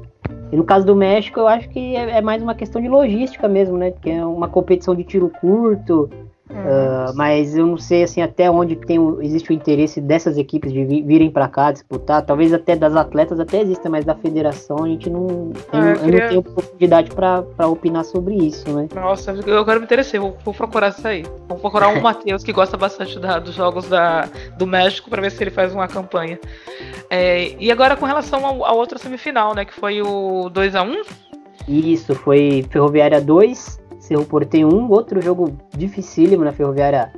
E no caso do México, eu acho que é, é mais uma questão de logística mesmo, né? Que é uma competição de tiro curto, Uh, mas eu não sei assim até onde tem o, existe o interesse dessas equipes de vi, virem para cá disputar. Talvez até das atletas até exista, mas da federação a gente não ah, eu, queria... não tenho profundidade para opinar sobre isso, né? Nossa, eu agora me interessei, vou, vou procurar isso aí. Vou procurar um Matheus que gosta bastante da, dos jogos da, do México para ver se ele faz uma campanha. É, e agora com relação ao, ao outra semifinal, né? Que foi o 2 a 1 Isso, foi Ferroviária 2, Cerro Porteño 1, outro jogo dificílimo na? Ferroviária,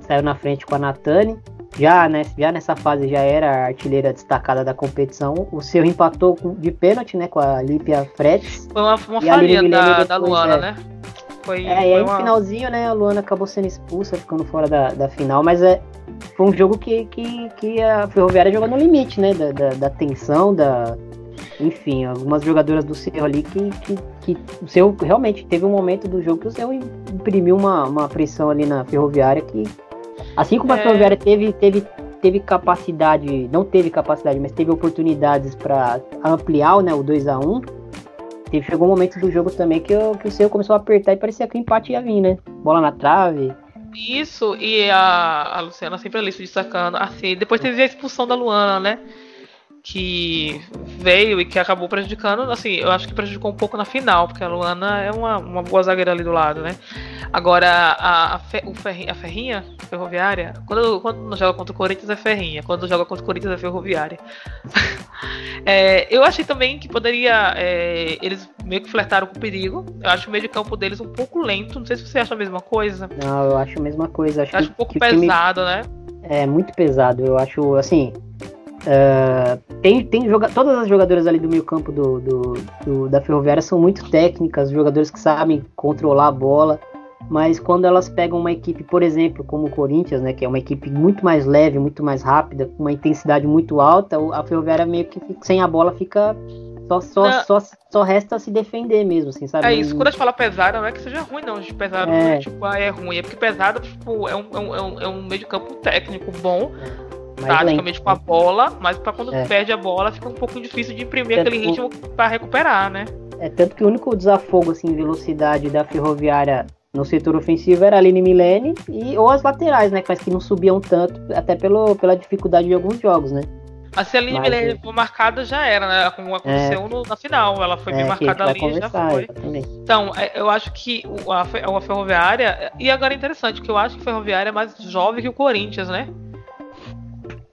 saiu na frente com a Natani. Já, né, já nessa fase já era a artilheira destacada da competição. O Cerro empatou com, de pênalti, né, com a Lípia Fretes. Foi uma, uma falha da, da Luana, é, né? Foi, é, foi e aí uma... no finalzinho, né, a Luana acabou sendo expulsa, ficando fora da, da final, mas é, foi um jogo que, que, que a Ferroviária jogou no limite, né, da, da, da tensão, da, enfim, algumas jogadoras do Cerro ali que, que, que o Cerro realmente teve um momento do jogo que o Cerro imprimiu uma, uma pressão ali na Ferroviária que, assim como a é... Ferroviária teve, teve, teve capacidade, não teve capacidade, mas teve oportunidades para ampliar né, o 2 a 1 teve, chegou um momento do jogo também que, que o Cerro começou a apertar e parecia que o empate ia vir, né? Bola na trave. Isso, e a, a Luciana sempre ali se destacando. Assim, depois teve a expulsão da Luana, né? Que veio e que acabou prejudicando, assim, eu acho que prejudicou um pouco na final, porque a Luana é uma, uma boa zagueira ali do lado, né? Agora, a, a, Fe, o Ferrinha, a Ferrinha, Ferroviária, quando, quando joga contra o Corinthians é Ferrinha, quando joga contra o Corinthians é Ferroviária. é, eu achei também que poderia, é, eles meio que flertaram com o perigo, eu acho o meio de campo deles um pouco lento, não sei se você acha a mesma coisa. Não, eu acho a mesma coisa. Acho, acho que, um pouco pesado, time... né? É, muito pesado, eu acho, assim, Uh, tem, tem joga todas as jogadoras ali do meio campo do, do, do, da Ferroviária são muito técnicas, jogadores que sabem controlar a bola, mas quando elas pegam uma equipe, por exemplo, como o Corinthians, né, que é uma equipe muito mais leve, muito mais rápida, com uma intensidade muito alta, a Ferroviária meio que fica, sem a bola fica só, só, só, só resta se defender mesmo, assim, sabe? É isso, quando a gente fala pesado, não é que seja ruim, não. De pesado é. tipo, ah, é ruim. É porque pesado tipo, é, um, é, um, é um é meio de campo técnico bom. É taticamente com a bola, mas para quando é. perde a bola fica um pouco difícil de imprimir tanto aquele ritmo para recuperar, né? É tanto que o único desafogo assim, velocidade da Ferroviária no setor ofensivo era a Aline Milene e ou as laterais, né, mas que não subiam tanto até pelo, pela dificuldade de alguns jogos, né? A Celine Mas, Milene foi marcada já era, né? Como aconteceu é, no, na final. Ela foi é, bem marcada ali e já foi. Exatamente. Então, é, eu acho que a, a Ferroviária. E agora é interessante, que eu acho que a Ferroviária é mais jovem que o Corinthians, né?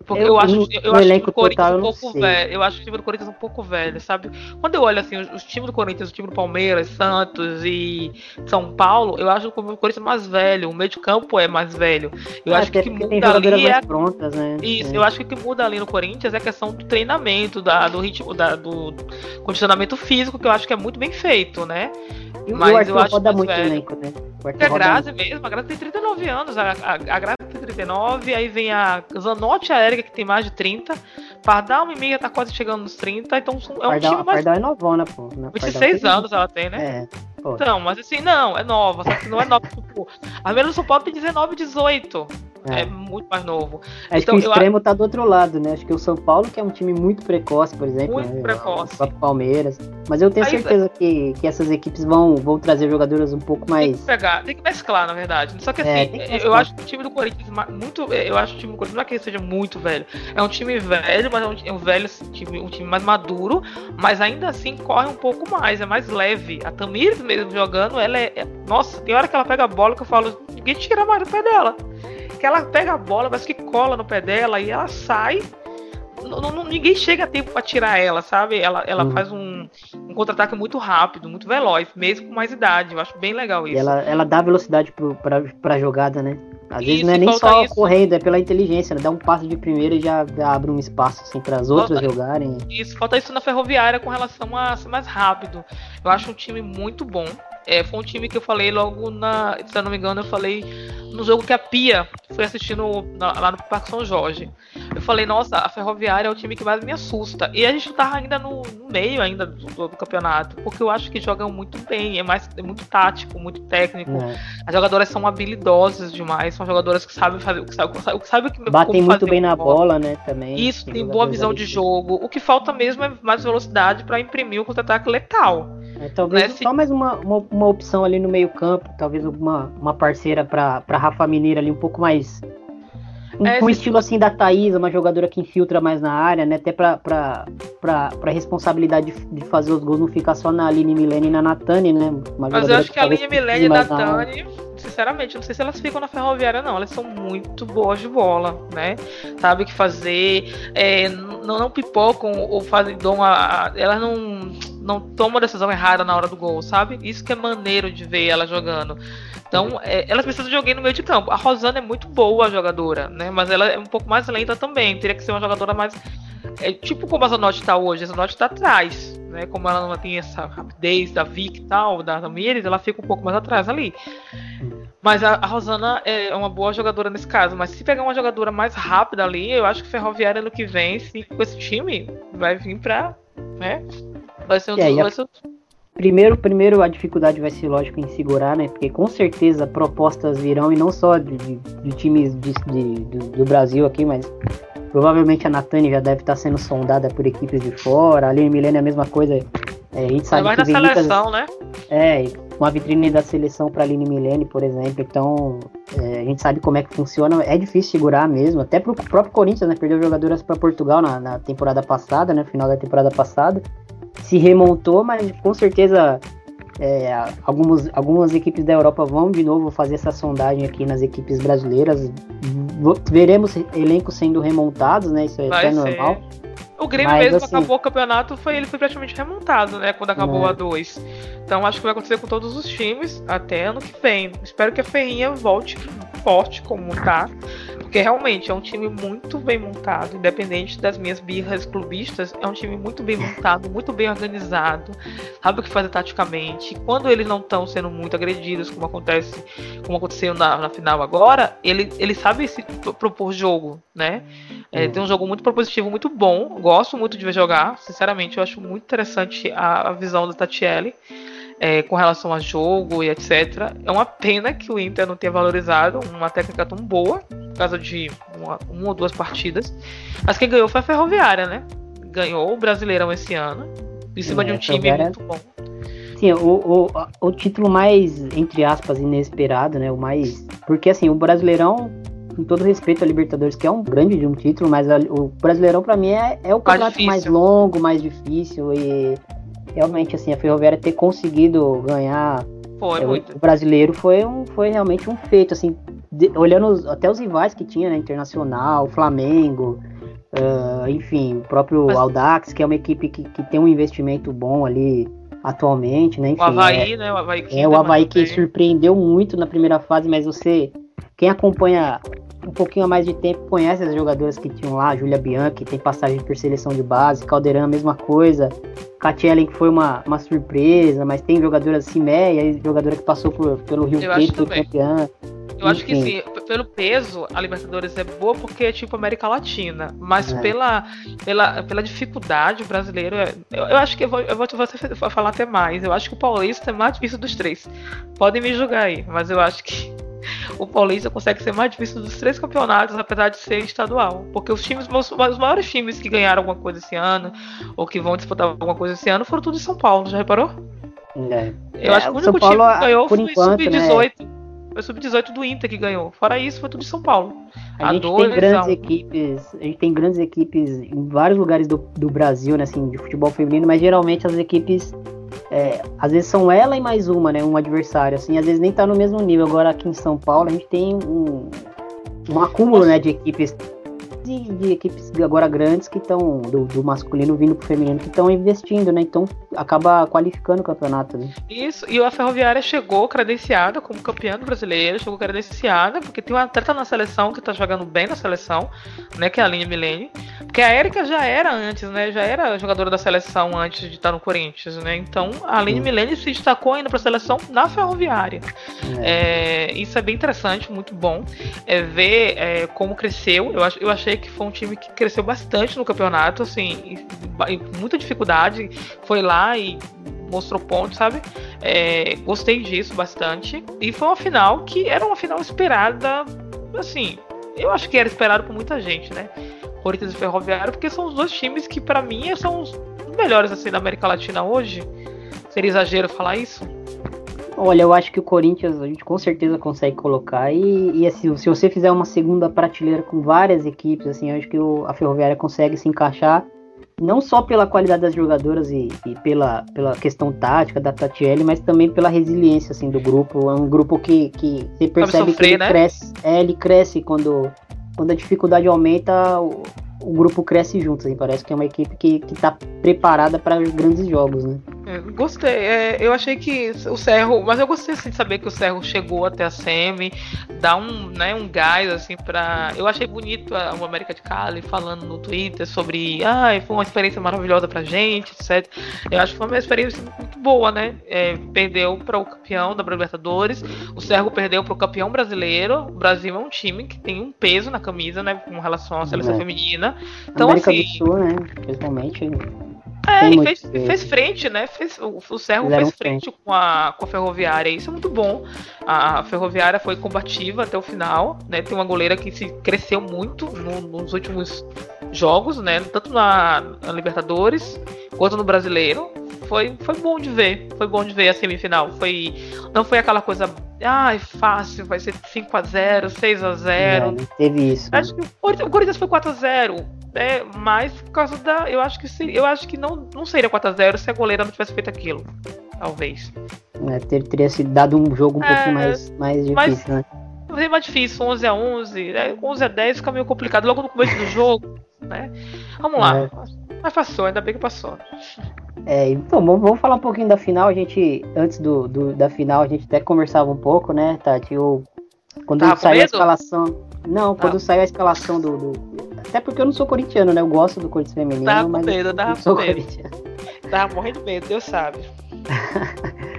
Porque eu, eu acho, eu, eu acho que o Corinthians um pouco velho. Eu acho o time do Corinthians um pouco velho, sabe? Quando eu olho assim, os, os times do Corinthians, o time do Palmeiras, Santos e São Paulo, eu acho o Corinthians mais velho. O meio de campo é mais velho. Eu ah, acho que o que muda ali é. Prontas, né? Isso, é. eu acho que o que muda ali no Corinthians é a questão do treinamento, da, do ritmo, da, do condicionamento físico, que eu acho que é muito bem feito, né? E Mas eu acho roda muito velho. elenco, né? O a Grazi mesmo, a Grazi tem 39 anos, a, a, a Grazi tem 39, aí vem a Zanotti a Erika, que tem mais de 30, Pardal Mimiga tá quase chegando nos 30, então é um Pardal, time mais... Pardal é novona, pô. 26 né? anos ela tem, né? É. Pô. Então, mas assim, não, é nova, só que não é nova, tipo, a menos São Paulo tem 19, 18. É. é, muito mais novo. Acho então, que o extremo eu... tá do outro lado, né? Acho que o São Paulo, que é um time muito precoce, por exemplo. Muito né? precoce. O Palmeiras. Mas eu tenho Aí, certeza que, que essas equipes vão, vão trazer jogadores um pouco mais. Tem que pegar, tem que mesclar, na verdade. Só que é, assim, que eu acho que o time do Corinthians muito. Eu acho que o time do Corinthians não é que ele seja muito velho. É um time velho, mas é um, é um velho time, um time mais maduro, mas ainda assim corre um pouco mais, é mais leve. A Tamires mesmo jogando, ela é, é. Nossa, tem hora que ela pega a bola que eu falo, ninguém tira mais do pé dela que ela pega a bola, mas que cola no pé dela e ela sai. ninguém chega a tempo para tirar ela, sabe? Ela, ela uhum. faz um, um contra-ataque muito rápido, muito veloz, mesmo com mais idade. Eu acho bem legal isso. ela, ela dá velocidade para pra jogada, né? Às vezes não é nem só isso. correndo, é pela inteligência, né? Dá um passo de primeira e já abre um espaço assim para as outras jogarem. Isso, falta isso na ferroviária com relação a ser mais rápido. Eu acho um time muito bom. É, foi um time que eu falei logo na. Se eu não me engano, eu falei no jogo que a Pia foi assistindo na, lá no Parque São Jorge. Eu falei, nossa, a Ferroviária é o time que mais me assusta. E a gente tava ainda no, no meio ainda do, do, do, campeonato, porque eu acho que jogam muito bem, é mais é muito tático, muito técnico. É. As jogadoras são habilidosas demais, são jogadoras que sabem fazer, que sabem, que sabem que batem muito bem na bola, bola, né, também. Isso, tem, boa visão de jogo. O que falta mesmo é mais velocidade para imprimir o contra-ataque letal. É, talvez né? só mais uma, uma, uma, opção ali no meio campo, talvez uma, uma parceira para Rafa Mineira ali um pouco mais. Um, é, um estilo assim da Thaís, uma jogadora que infiltra mais na área, né? Até pra, pra, pra, pra responsabilidade de, de fazer os gols não ficar só na Aline Milene e na Natane, né? Uma Mas eu acho que, que a Aline Milene e a Natane sinceramente, não sei se elas ficam na ferroviária, não. Elas são muito boas de bola, né? Sabe o que fazer, é, não, não pipocam ou fazem dom a, a, Elas não, não tomam decisão errada na hora do gol, sabe? Isso que é maneiro de ver ela jogando. Então, é, elas precisam de alguém no meio de campo. A Rosana é muito boa jogadora, né? Mas ela é um pouco mais lenta também. Teria que ser uma jogadora mais. É, tipo como a Zanotti tá hoje. A Zanotti tá atrás, né? Como ela não tem essa rapidez da Vic e tal, da Tamires, ela fica um pouco mais atrás ali. Mas a, a, Rosana é uma boa jogadora nesse caso. Mas se pegar uma jogadora mais rápida ali, eu acho que Ferroviária no que vem, se, com esse time, vai vir pra. Né? Vai ser um é, dos. Primeiro, primeiro a dificuldade vai ser lógico em segurar, né? Porque com certeza propostas virão e não só de, de, de times de, do, do, Brasil aqui, mas provavelmente a Natane já deve estar sendo sondada por equipes de fora. A Aline Milene é a mesma coisa. É, a gente sabe mais que da seleção, muitas, né? É, uma vitrine da seleção para Aline Milene, por exemplo. Então, é, a gente sabe como é que funciona. É difícil segurar mesmo. Até pro próprio Corinthians, né? Perdeu jogadoras para Portugal na, na temporada passada, né? Final da temporada passada se remontou, mas com certeza é, algumas, algumas equipes da Europa vão de novo fazer essa sondagem aqui nas equipes brasileiras. Veremos elencos sendo remontados, né? Isso é, normal. O Grêmio Mas, mesmo assim, acabou o campeonato, foi, ele foi praticamente remontado, né? Quando acabou é. a 2. Então acho que vai acontecer com todos os times até ano que vem. Espero que a Ferrinha volte forte como tá. Porque realmente é um time muito bem montado, independente das minhas birras clubistas, é um time muito bem montado, muito bem organizado, sabe o que fazer taticamente. Quando eles não estão sendo muito agredidos, como acontece, como aconteceu na, na final agora, ele, ele sabe se propor jogo, né? É, tem um jogo muito propositivo, muito bom. Gosto muito de ver jogar. Sinceramente, eu acho muito interessante a, a visão do Tatielli. É, com relação a jogo e etc. É uma pena que o Inter não tenha valorizado uma técnica tão boa, por causa de uma, uma ou duas partidas. Mas quem ganhou foi a Ferroviária, né? Ganhou o Brasileirão esse ano, em cima é, de um time muito bom. Sim, o, o, o título mais, entre aspas, inesperado, né? O mais. Porque assim, o Brasileirão com todo respeito a Libertadores, que é um grande de um título, mas a, o Brasileirão para mim é, é o campeonato mais, mais, longo, mais difícil e realmente assim a Ferroviária ter conseguido ganhar foi, é, o brasileiro foi um foi realmente um feito assim, de, olhando os, até os rivais que tinha, né, Internacional, Flamengo, uh, enfim, o próprio mas... Audax, que é uma equipe que, que tem um investimento bom ali atualmente, né? Enfim, o Havaí, é, né? O Havaí, é, o Havaí que surpreendeu muito na primeira fase, mas você quem acompanha um pouquinho a mais de tempo conhece as jogadoras que tinham lá, Julia Bianchi, tem passagem por seleção de base, Caldeirão, a mesma coisa, Katielen, que foi uma, uma surpresa, mas tem jogadoras assim, Meia, jogadora que passou por, pelo Rio Preto, foi campeã. Eu Enfim. acho que sim, pelo peso, a Libertadores é boa porque é tipo América Latina. Mas é. pela, pela, pela dificuldade, o brasileiro. É, eu, eu, acho que eu vou, eu vou, vou falar até mais. Eu acho que o Paulista é mais difícil dos três. Podem me julgar aí, mas eu acho que o Paulista consegue ser mais difícil dos três campeonatos, apesar de ser estadual. Porque os times, os, maiores times que ganharam alguma coisa esse ano, ou que vão disputar alguma coisa esse ano, foram tudo de São Paulo, já reparou? É. Eu é, acho que o único time que ganhou foi sub-18. Né? Foi sub-18 do Inter que ganhou. Fora isso, foi tudo de São Paulo. A, a gente tem grandes equipes, a gente tem grandes equipes em vários lugares do, do Brasil, né, assim, de futebol feminino, mas geralmente as equipes é, às vezes são ela e mais uma, né? Um adversário, assim, às vezes nem tá no mesmo nível. Agora aqui em São Paulo a gente tem um, um acúmulo, né, de equipes de, de equipes agora grandes que estão, do, do, masculino vindo pro feminino, que estão investindo, né? Então acaba qualificando o campeonato. Né? Isso, e a Ferroviária chegou credenciada como campeã brasileira, chegou credenciada, porque tem uma atleta na seleção que tá jogando bem na seleção, né? Que é a Aline Milene. Porque a Érica já era antes, né? Já era jogadora da seleção antes de estar no Corinthians, né? Então a Aline Milene se destacou ainda pra seleção na Ferroviária. É. É, isso é bem interessante, muito bom. É ver é, como cresceu. Eu, eu achei que foi um time que cresceu bastante no campeonato, assim, muita dificuldade, foi lá e mostrou pontos, sabe? É, gostei disso bastante. E foi uma final que era uma final esperada, assim, eu acho que era esperado por muita gente, né? Corinthians e Ferroviário, porque são os dois times que, para mim, são os melhores assim da América Latina hoje. Seria exagero falar isso? Olha, eu acho que o Corinthians a gente com certeza consegue colocar. E, e assim, se você fizer uma segunda prateleira com várias equipes, assim, eu acho que o, a Ferroviária consegue se encaixar. Não só pela qualidade das jogadoras e, e pela, pela questão tática da Tatiele, mas também pela resiliência assim, do grupo. É um grupo que, que você percebe sofrer, que ele né? cresce. É, ele cresce quando, quando a dificuldade aumenta, o, o grupo cresce junto. Assim, parece que é uma equipe que está preparada para grandes jogos, né? É, gostei. É, eu achei que o Cerro. Mas eu gostei assim, de saber que o Cerro chegou até a Semi, dá um, né, um gás assim para. Eu achei bonito a, o América de Cali falando no Twitter sobre. Ah, foi uma experiência maravilhosa pra gente, etc. Eu acho que foi uma experiência muito boa, né? É, perdeu para o campeão da Libertadores, o Cerro perdeu para o campeão brasileiro. O Brasil é um time que tem um peso na camisa, né? Com relação à seleção é. feminina. Então, América assim. Do Sul, né? Principalmente é, e fez, fez, frente, né? Fez, o, o Serro fez frente com a, com a Ferroviária. Isso é muito bom. A, a, Ferroviária foi combativa até o final, né? Tem uma goleira que se cresceu muito no, nos últimos jogos, né? Tanto na, na, Libertadores quanto no Brasileiro. Foi, foi bom de ver. Foi bom de ver a semifinal. Foi, não foi aquela coisa. Ai, fácil, vai ser 5x0, 6x0. teve isso. Acho que o Corinthians foi 4x0 é, mas por causa da. Eu acho que se, eu acho que não, não seria 4x0 se a goleira não tivesse feito aquilo. Talvez. É, ter, teria sido dado um jogo um é, pouquinho mais, mais difícil, mas, né? Seria mais difícil, 11 a 11 né? 11 a 10 fica meio complicado logo no começo do jogo, né? Vamos lá. É. Mas passou, ainda bem que passou. É, então, vamos falar um pouquinho da final. A gente, antes do, do da final, a gente até conversava um pouco, né, Tati? Eu, quando Tava saiu a escalação. Não, quando saiu a escalação do, do até porque eu não sou corintiano, né? Eu gosto do Corinthians feminino, tava mas medo, eu tava não sou corintiano. Tava morrendo de medo, Deus sabe.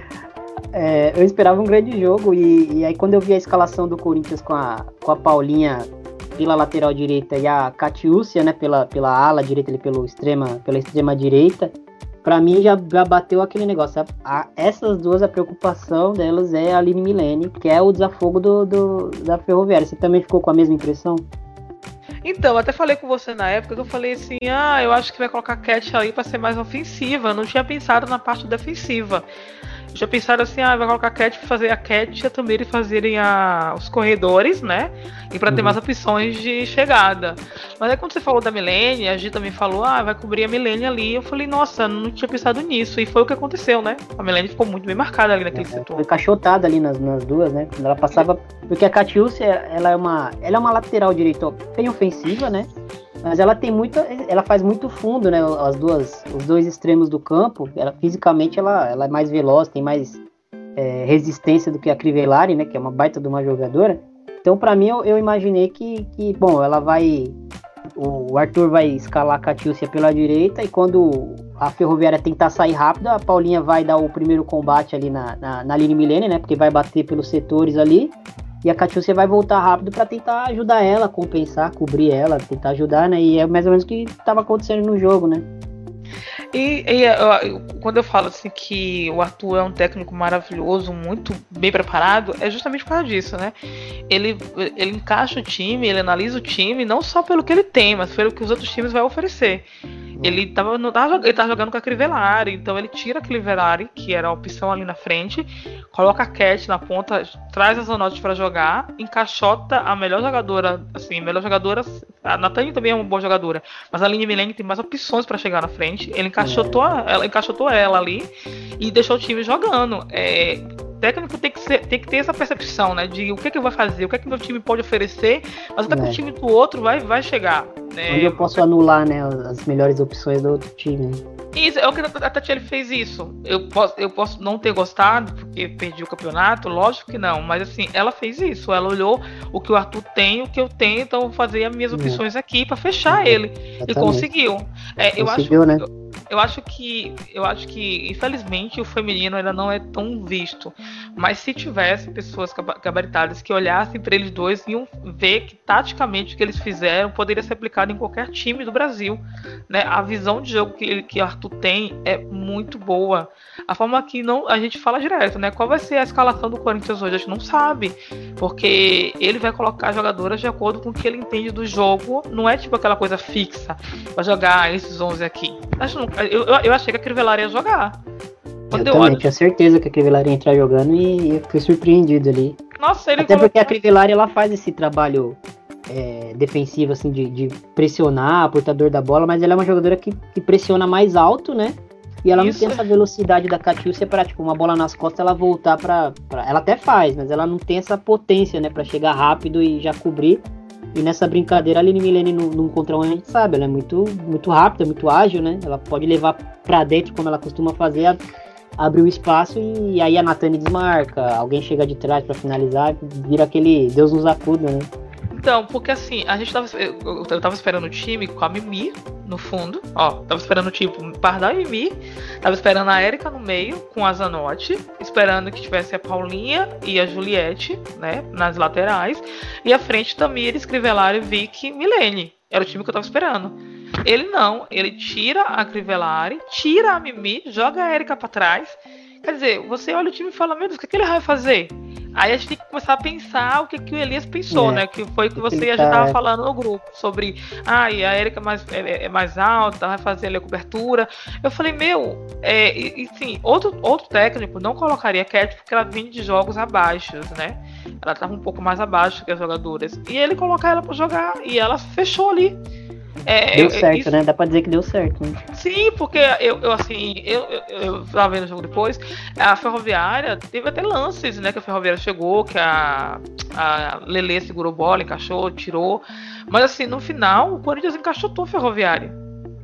é, eu esperava um grande jogo e, e, aí quando eu vi a escalação do Corinthians com a, com a Paulinha pela lateral direita e a Catiúcia, né, pela, pela ala direita, ali, pelo extrema, pela extrema direita, para mim já, já bateu aquele negócio. A, a, essas duas, a preocupação delas é a Aline Milene, que é o desafogo do, do, da Ferroviária. Você também ficou com a mesma impressão? Então, até falei com você na época que eu falei assim: ah, eu acho que vai colocar a Cat ali para ser mais ofensiva. Eu não tinha pensado na parte defensiva. Já pensaram assim, ah, vai colocar a Cat pra fazer a Cat e a Tamiri fazerem a, os corredores, né? E para ter uhum. mais opções de chegada. Mas aí quando você falou da Milene, a Gi também falou, ah, vai cobrir a Milene ali. Eu falei, nossa, não tinha pensado nisso. E foi o que aconteceu, né? A Milene ficou muito bem marcada ali naquele é, setor. Foi cachotada ali nas, nas duas, né? Quando ela passava. Porque a Catiúcia, ela é uma. Ela é uma lateral direito bem ofensiva, né? Mas ela tem muita, ela faz muito fundo, né? As duas, os dois extremos do campo. Ela fisicamente ela, ela é mais veloz, tem mais é, resistência do que a Crivellari, né? Que é uma baita de uma jogadora. Então, para mim, eu, eu, imaginei que, que, bom, ela vai, o Arthur vai escalar a Catiúcia pela direita e quando a Ferroviária tentar sair rápido, a Paulinha vai dar o primeiro combate ali na, na, na Milene, né? Porque vai bater pelos setores ali. E a Catiúcia vai voltar rápido para tentar ajudar ela, compensar, cobrir ela, tentar ajudar, né? E é mais ou menos o que estava acontecendo no jogo, né? E, e eu, quando eu falo assim que o Arthur é um técnico maravilhoso, muito bem preparado, é justamente por causa disso, né? Ele, ele encaixa o time, ele analisa o time, não só pelo que ele tem, mas pelo que os outros times vão oferecer. Ele tava, não tava, ele tava jogando com a Crivellari, então ele tira a Crivellari, que era a opção ali na frente, coloca a Cat na ponta, traz as Zanotti para jogar, encaixota a melhor jogadora, assim, a melhor jogadora. A Nathalie também é uma boa jogadora, mas a Aline Milene tem mais opções para chegar na frente. Ele encaixotou, ela, encaixotou ela ali e deixou o time jogando. É, técnico tem que, ser, tem que ter essa percepção, né? De o que, é que vai fazer, o que, é que meu time pode oferecer, mas até é. que o time do outro vai, vai chegar. Né? Onde eu posso anular, né, as melhores opções do outro time. Isso, é o que a Tatiele fez isso. Eu posso, eu posso não ter gostado, porque perdi o campeonato, lógico que não, mas assim, ela fez isso. Ela olhou o que o Arthur tem, o que eu tenho, então vou fazer as minhas é. opções aqui para fechar ele. Exatamente. E conseguiu. É, conseguiu, eu acho, né? eu acho que eu acho que infelizmente o feminino ainda não é tão visto. Mas se tivesse pessoas gabaritadas que olhassem para eles dois iam ver que taticamente o que eles fizeram poderia ser aplicado em qualquer time do Brasil né? A visão de jogo que que Arthur tem é muito boa. A forma que não a gente fala direto né? Qual vai ser a escalação do Corinthians hoje? A gente não sabe. Porque ele vai colocar jogadoras de acordo com o que ele entende do jogo. Não é tipo aquela coisa fixa. Para jogar esses 11 aqui. Acho não eu, eu achei que a Crivellari ia jogar. Quando eu, eu também olho... tinha certeza que a Crivellari ia entrar jogando e eu fiquei surpreendido ali. Nossa, ele Até colocou... porque a Crivellari ela faz esse trabalho é, defensivo, assim, de, de pressionar o portador da bola, mas ela é uma jogadora que, que pressiona mais alto, né? E ela Isso. não tem essa velocidade da Catiúcia para tipo, uma bola nas costas ela voltar para Ela até faz, mas ela não tem essa potência, né? para chegar rápido e já cobrir. E nessa brincadeira, a Aline Milene no, no contra um, a gente sabe, ela é muito, muito rápida, muito ágil, né? Ela pode levar para dentro, como ela costuma fazer, a, abre o espaço e aí a Natane desmarca, alguém chega de trás para finalizar, vira aquele Deus nos acuda, né? Então, porque assim, a gente tava. Eu, eu tava esperando o time com a Mimi no fundo. Ó, tava esperando tipo Pardal e Mimi. Tava esperando a Erika no meio com a Zanotti. Esperando que tivesse a Paulinha e a Juliette, né? Nas laterais. E à frente Tamires, Crivellari, Vicky Milene. Era o time que eu tava esperando. Ele não, ele tira a Crivellari, tira a Mimi, joga a Erika pra trás. Quer dizer, você olha o time e fala, meu Deus, o que, que ele vai fazer? Aí a gente tem que começar a pensar o que, que o Elias pensou, é, né? Que foi o que você já estava falando no grupo, sobre ah, a Erika é mais, é, é, mais alta, vai fazer ali a cobertura. Eu falei, meu, é, e, e sim, outro, outro técnico não colocaria a Cat porque ela vinha de jogos abaixo, né? Ela estava um pouco mais abaixo que as jogadoras. E ele colocar ela para jogar e ela fechou ali. É, deu certo, isso... né? Dá pra dizer que deu certo. Né? Sim, porque eu, eu assim, eu, eu, eu tava vendo o jogo depois, a Ferroviária teve até lances, né? Que a Ferroviária chegou, que a, a Lele segurou bola, encaixou, tirou. Mas assim, no final, o Corinthians encaixotou a Ferroviária.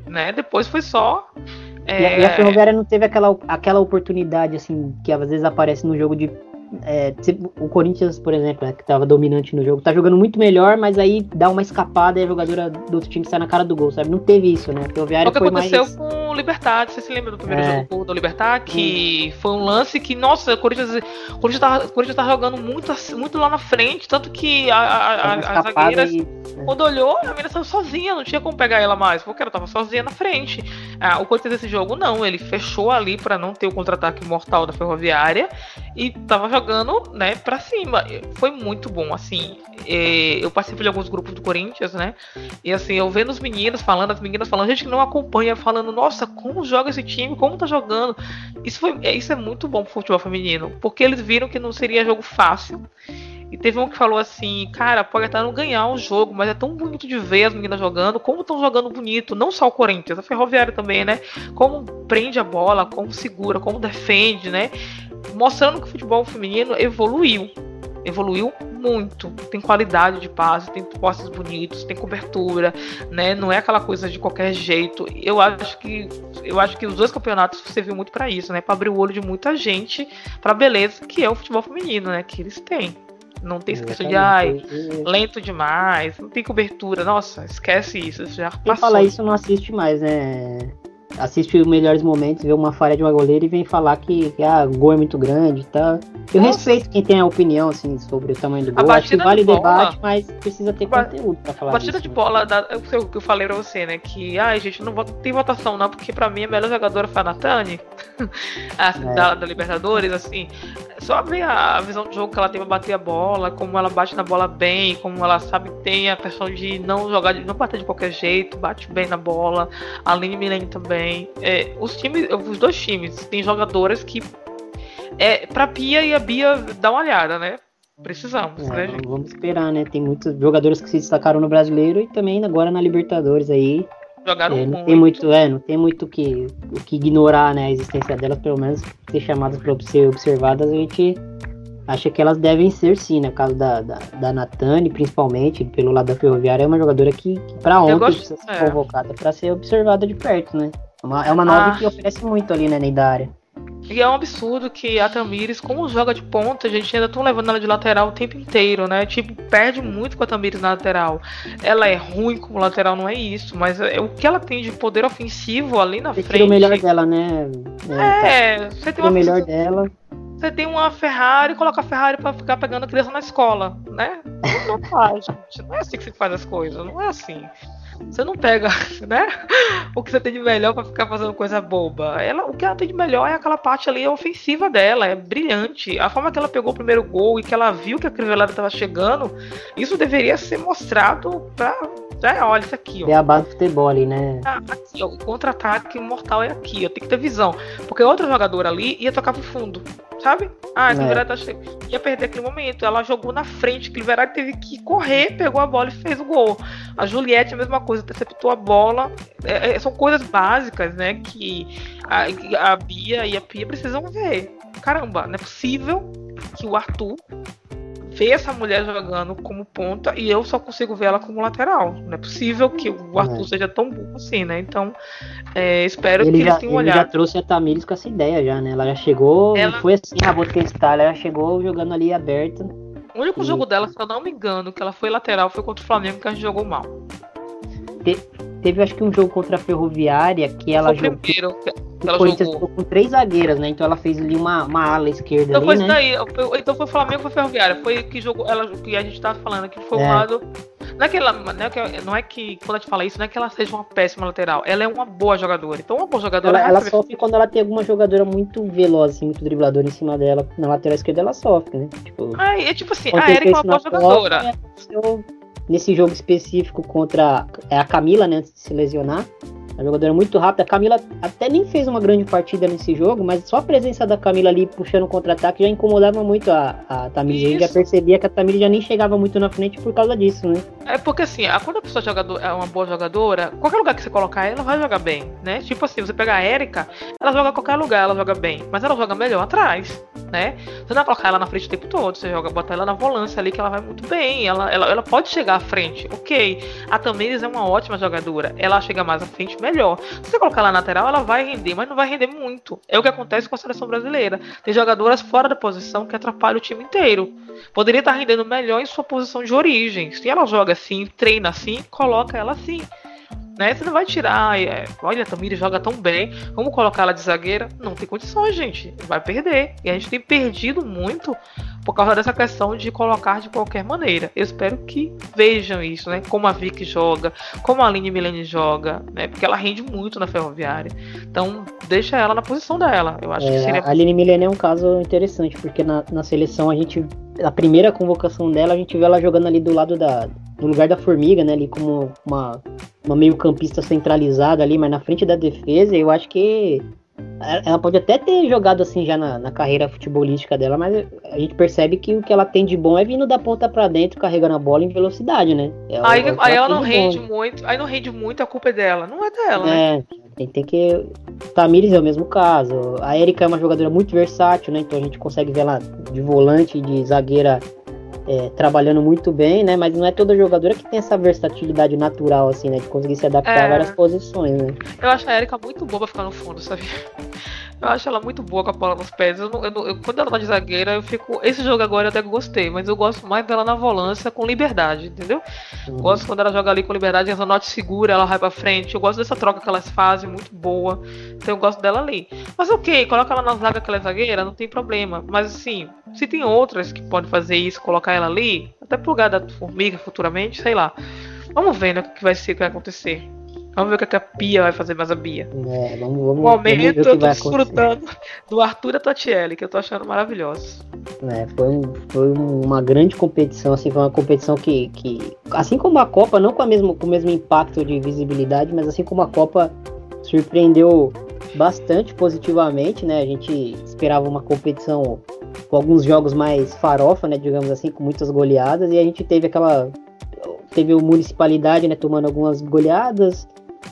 Né? Depois foi só. É... E, a, e a Ferroviária não teve aquela, aquela oportunidade, assim, que às vezes aparece no jogo de é, o Corinthians, por exemplo, né, que estava dominante no jogo, tá jogando muito melhor, mas aí dá uma escapada e a jogadora do outro time sai na cara do gol, sabe? Não teve isso, né? O que aconteceu mais... com o Libertar. Você se lembra do primeiro é. jogo do Libertar? Que foi um lance que, nossa, o Corinthians, o Corinthians, tá, o Corinthians tá jogando muito, muito lá na frente, tanto que a, a, a, a zagueira, e... quando olhou, a menina saiu sozinha, não tinha como pegar ela mais, porque ela tava sozinha na frente. Ah, o Corinthians desse jogo, não, ele fechou ali para não ter o contra-ataque mortal da Ferroviária e tava jogando, né, pra cima. Foi muito bom, assim. eu participo de alguns grupos do Corinthians, né, e assim, eu vendo os meninos falando, as meninas falando, gente que não acompanha, falando, nossa, como joga esse time, como tá jogando. Isso, foi, é, isso é muito bom pro futebol feminino, porque eles viram que não seria jogo fácil. E teve um que falou assim, cara, pode até não ganhar um jogo, mas é tão bonito de ver as meninas jogando, como estão jogando bonito, não só o Corinthians, a Ferroviária também, né? Como prende a bola, como segura, como defende, né? Mostrando que o futebol feminino evoluiu evoluiu muito. Tem qualidade de passe, tem postes bonitos, tem cobertura, né? Não é aquela coisa de qualquer jeito. Eu acho que eu acho que os dois campeonatos serviu muito para isso, né? Para abrir o olho de muita gente para a beleza que é o futebol feminino, né? Que eles têm. Não tem essa questão de ai, lento demais, não tem cobertura. Nossa, esquece isso. Já Quem passou. fala isso não assiste mais, né? Assiste os melhores momentos, vê uma falha de uma goleira e vem falar que, que ah, o gol é muito grande e tá? tal. Eu Nossa. respeito quem tem a opinião assim sobre o tamanho do gol. Acho que vale de debate, mas precisa ter ba conteúdo pra falar. Batida disso, de né? bola, da, eu, eu falei pra você, né? Que ai, gente, não tem votação não, porque pra mim a melhor jogadora foi a Natane, é. da, da Libertadores, assim. Só ver a, a visão de jogo que ela tem pra bater a bola, como ela bate na bola bem, como ela sabe tem a questão de não jogar, de não bater de qualquer jeito, bate bem na bola. A Aline Milene também. É, os times, os dois times, tem jogadoras que é, pra Pia e a Bia dar uma olhada, né? Precisamos, é, né? Vamos esperar, né? Tem muitos jogadores que se destacaram no brasileiro e também agora na Libertadores aí. Jogaram é, não muito. tem muito, é, não tem muito que, o que ignorar, né, a existência delas, pelo menos ser chamadas para ser observadas, a gente acha que elas devem ser sim, no caso da, da, da Natane, principalmente, pelo lado da Ferroviária, é uma jogadora que, que para ontem gosto, precisa ser é. convocada para ser observada de perto, né? É uma, é uma nova ah. que oferece muito ali, né, da área. E é um absurdo que a Tamires, como joga de ponta, a gente ainda tá levando ela de lateral o tempo inteiro, né? Tipo, perde muito com a Tamires na lateral. Ela é ruim como lateral, não é isso, mas é, o que ela tem de poder ofensivo ali na você frente. o melhor dela, né? É, é você tem uma o melhor dela. Você tem uma Ferrari e coloca a Ferrari para ficar pegando criança na escola, né? Não, não faz, gente. Não é assim que se faz as coisas, não é assim. Você não pega, né? O que você tem de melhor para ficar fazendo coisa boba. Ela, o que ela tem de melhor é aquela parte ali ofensiva dela, é brilhante. A forma que ela pegou o primeiro gol e que ela viu que a Crivellada estava chegando, isso deveria ser mostrado para é, olha isso aqui, ó. É a base do futebol ali, né? Ah, aqui, ó, o contra-ataque mortal é aqui, ó. Tem que ter visão. Porque outra jogadora ali ia tocar pro fundo, sabe? Ah, é. tá ia perder aquele momento. Ela jogou na frente, Cliverati teve que correr, pegou a bola e fez o gol. A Juliette, a mesma coisa, interceptou a bola. É, é, são coisas básicas, né? Que a, a Bia e a Pia precisam ver. Caramba, não é possível que o Arthur ver essa mulher jogando como ponta e eu só consigo ver ela como lateral. Não é possível que o Arthur é. seja tão burro assim, né? Então, é, espero ele que já, eles tenham ele olhado. já trouxe a Tamires com essa ideia já, né? Ela já chegou, ela... foi assim, a vou testar, ela já chegou jogando ali aberta. O único e... jogo dela, se eu não me engano, que ela foi lateral foi contra o Flamengo que a gente jogou mal. Te, teve acho que um jogo contra a Ferroviária que ela jogou. Primeiro, o Corinthians jogou com três zagueiras, né? Então ela fez ali uma, uma ala esquerda. Então ali, foi né? daí. Então foi Flamengo foi Ferroviária. Foi que jogou. Ela, que a gente tava falando que foi um é. lado. Não é, que ela, não, é que, não é que quando a gente fala isso, não é que ela seja uma péssima lateral. Ela é uma boa jogadora. Então, uma boa jogadora. Ela, ela sofre quando ela tem alguma jogadora muito veloz, assim, muito dribladora em cima dela. Na lateral esquerda ela sofre, né? Tipo, ah, é tipo assim, a Erika é uma boa jogadora. Nesse jogo específico contra é a Camila, né, antes de se lesionar, a jogadora muito rápida. A Camila até nem fez uma grande partida nesse jogo, mas só a presença da Camila ali puxando contra-ataque já incomodava muito a, a Tamires. A gente já percebia que a Tamires já nem chegava muito na frente por causa disso, né? É porque assim, quando a pessoa é, jogador, é uma boa jogadora, qualquer lugar que você colocar ela vai jogar bem, né? Tipo assim, você pegar a Erika, ela joga qualquer lugar, ela joga bem, mas ela joga melhor atrás, né? Você não vai colocar ela na frente o tempo todo, você joga, botar ela na volância ali que ela vai muito bem, ela, ela, ela pode chegar à frente, ok. A Tamires é uma ótima jogadora, ela chega mais à frente melhor. Se você colocar ela na lateral, ela vai render, mas não vai render muito. É o que acontece com a seleção brasileira. Tem jogadoras fora da posição que atrapalham o time inteiro. Poderia estar rendendo melhor em sua posição de origem. Se ela joga assim, treina assim, coloca ela assim. Né? Você não vai tirar, é, olha, a Tamires joga tão bem, vamos colocar ela de zagueira? Não tem condições, gente. Vai perder. E a gente tem perdido muito por causa dessa questão de colocar de qualquer maneira. Eu espero que vejam isso, né? Como a Vicky joga, como a Aline Milene joga, né? Porque ela rende muito na ferroviária. Então, deixa ela na posição dela. Eu acho é, que seria. A Aline Milene é um caso interessante, porque na, na seleção a gente. A primeira convocação dela, a gente vê ela jogando ali do lado da. No lugar da formiga, né? Ali como uma, uma meio-campista centralizada ali, mas na frente da defesa, eu acho que ela pode até ter jogado assim já na, na, carreira futebolística dela, mas a gente percebe que o que ela tem de bom é vindo da ponta para dentro, carregando a bola em velocidade, né? É aí, ela, aí ela não rende bom. muito, aí não rende muito, a culpa é dela, não é dela, é, né? Tem, tem que. Tamires é o mesmo caso. A Erika é uma jogadora muito versátil, né? Então a gente consegue ver ela de volante, de zagueira é, trabalhando muito bem, né? Mas não é toda jogadora que tem essa versatilidade natural, assim, né? De conseguir se adaptar é... a várias posições, né? Eu acho a Erika muito boa pra ficar no fundo, sabe? Eu acho ela muito boa com a bola nos pés. Eu, eu, eu, quando ela tá de zagueira, eu fico. Esse jogo agora eu até gostei, mas eu gosto mais dela na volância com liberdade, entendeu? Uhum. Gosto quando ela joga ali com liberdade, essa note segura, ela vai pra frente. Eu gosto dessa troca que elas fazem, muito boa. Então eu gosto dela ali. Mas ok, coloca ela na zaga que ela é zagueira, não tem problema. Mas assim, se tem outras que podem fazer isso, colocar ela ali, até pro lugar da formiga futuramente, sei lá. Vamos ver né, o que vai ser, o que vai acontecer. Vamos ver o que a Pia vai fazer mais a Bia. É, vamos, vamos, momento eu tô desfrutando do Arthur e Tatiele, que eu tô achando maravilhosos. É, foi, um, foi uma grande competição, assim, foi uma competição que, que. Assim como a Copa, não com, a mesmo, com o mesmo impacto de visibilidade, mas assim como a Copa surpreendeu bastante positivamente, né? A gente esperava uma competição com alguns jogos mais farofa, né? Digamos assim, com muitas goleadas, e a gente teve aquela. Teve o Municipalidade, né? Tomando algumas goleadas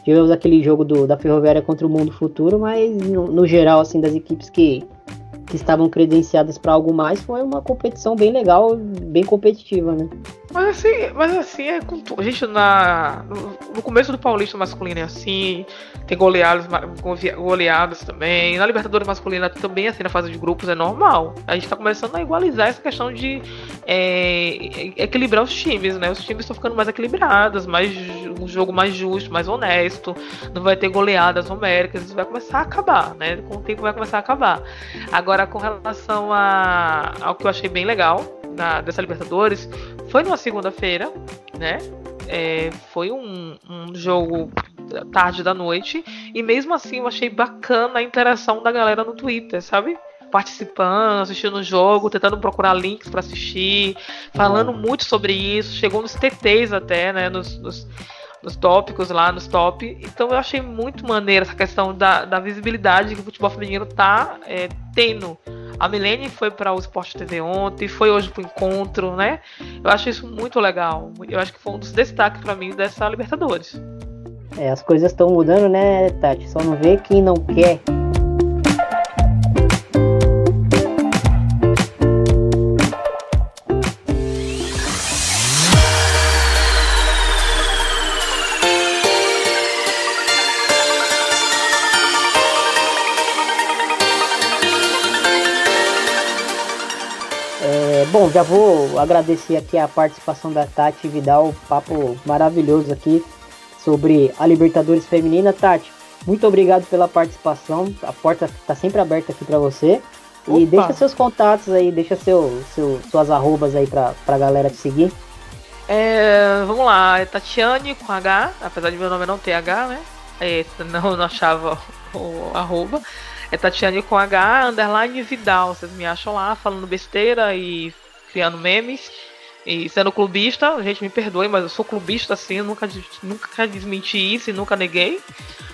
tivemos aquele jogo do, da Ferroviária contra o Mundo Futuro, mas no, no geral, assim, das equipes que, que estavam credenciadas para algo mais, foi uma competição bem legal, bem competitiva, né? Mas assim, mas assim é com a gente na no, começo do Paulista masculino é assim, tem goleados, goleados também. Na Libertadores masculina também assim na fase de grupos é normal. A gente tá começando a igualizar essa questão de é, equilibrar os times, né? Os times estão ficando mais equilibrados, mais um jogo mais justo, mais honesto. Não vai ter goleadas homéricas, isso vai começar a acabar, né? Com o tempo vai começar a acabar. Agora com relação a, ao que eu achei bem legal na, dessa Libertadores foi numa segunda-feira, né? É, foi um, um jogo tarde da noite e mesmo assim eu achei bacana a interação da galera no Twitter, sabe? participando, assistindo o jogo, tentando procurar links para assistir, falando muito sobre isso, chegou nos TTs até, né, nos, nos, nos, tópicos lá, nos top. Então eu achei muito maneiro essa questão da, da visibilidade que o futebol feminino tá é, tendo a Milene foi para o Sport TV ontem, foi hoje pro encontro, né? Eu acho isso muito legal. Eu acho que foi um dos destaques para mim dessa Libertadores. É, as coisas estão mudando, né, Tati? Só não vê quem não quer. Bom, já vou agradecer aqui a participação da Tati Vidal, papo maravilhoso aqui sobre a Libertadores Feminina. Tati, muito obrigado pela participação. A porta está sempre aberta aqui para você. Opa. E deixa seus contatos aí, deixa seu, seu, suas arrobas aí para a galera te seguir. É, vamos lá, é Tatiane com H, apesar de meu nome não ter H, né? É, não, não achava o, o arroba. É Tatiane com H, underline Vidal. Vocês me acham lá falando besteira e criando memes e sendo clubista. A gente me perdoe, mas eu sou clubista assim, nunca, nunca desmenti isso e nunca neguei.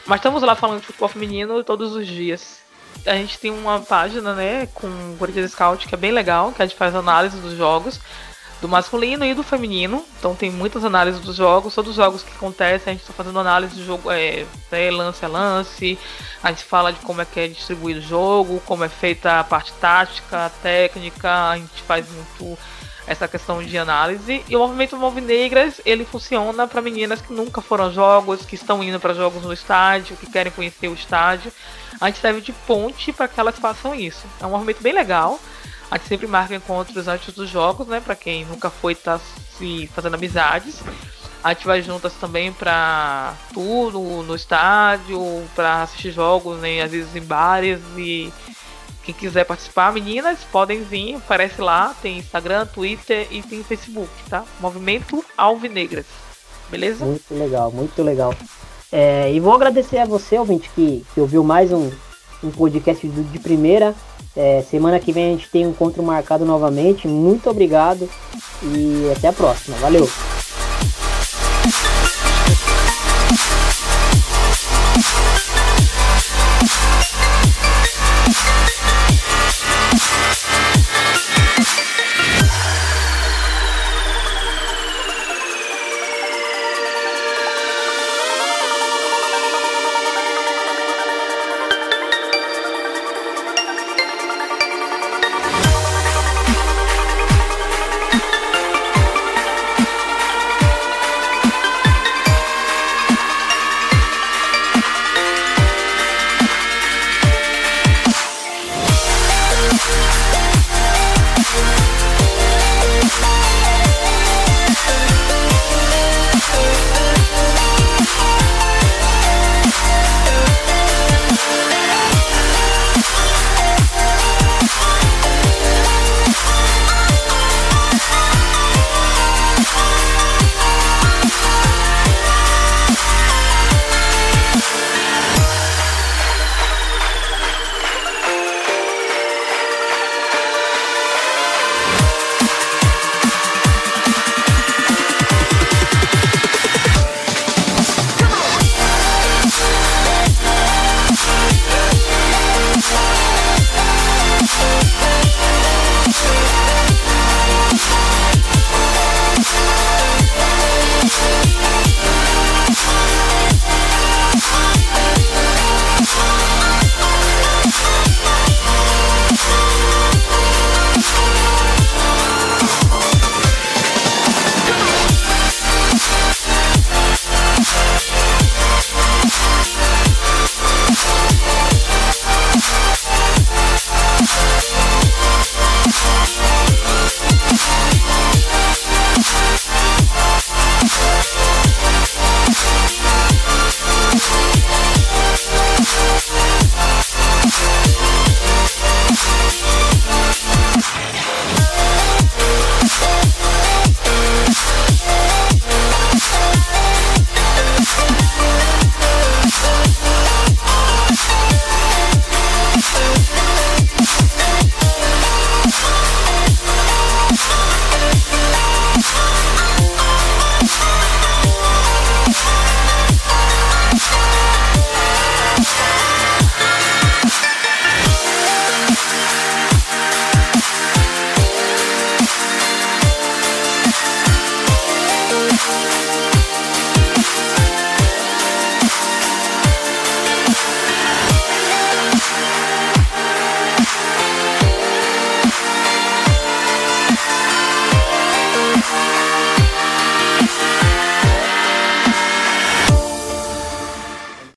Mas estamos lá falando de futebol feminino todos os dias. A gente tem uma página, né, com o Corinthians Scout que é bem legal, que a gente faz análise dos jogos do masculino e do feminino. Então tem muitas análises dos jogos, todos os jogos que acontecem, a gente está fazendo análise do jogo é, é, lance a lance. A gente fala de como é que é distribuído o jogo, como é feita a parte tática, técnica, a gente faz muito essa questão de análise. E o movimento Move Negras, ele funciona para meninas que nunca foram a jogos, que estão indo para jogos no estádio, que querem conhecer o estádio. A gente serve de ponte para que elas façam isso. É um movimento bem legal. A gente sempre marca encontros antes dos jogos, né? Para quem nunca foi, tá se fazendo amizades. A gente vai juntas também pra tudo, no estádio, pra assistir jogos, né? Às vezes em bares e quem quiser participar, meninas, podem vir, aparece lá, tem Instagram, Twitter e tem Facebook, tá? Movimento Alvinegras. Beleza? Muito legal, muito legal. É, e vou agradecer a você, ouvinte, que, que ouviu mais um, um podcast de, de primeira. É, semana que vem a gente tem um encontro marcado novamente. Muito obrigado e até a próxima. Valeu!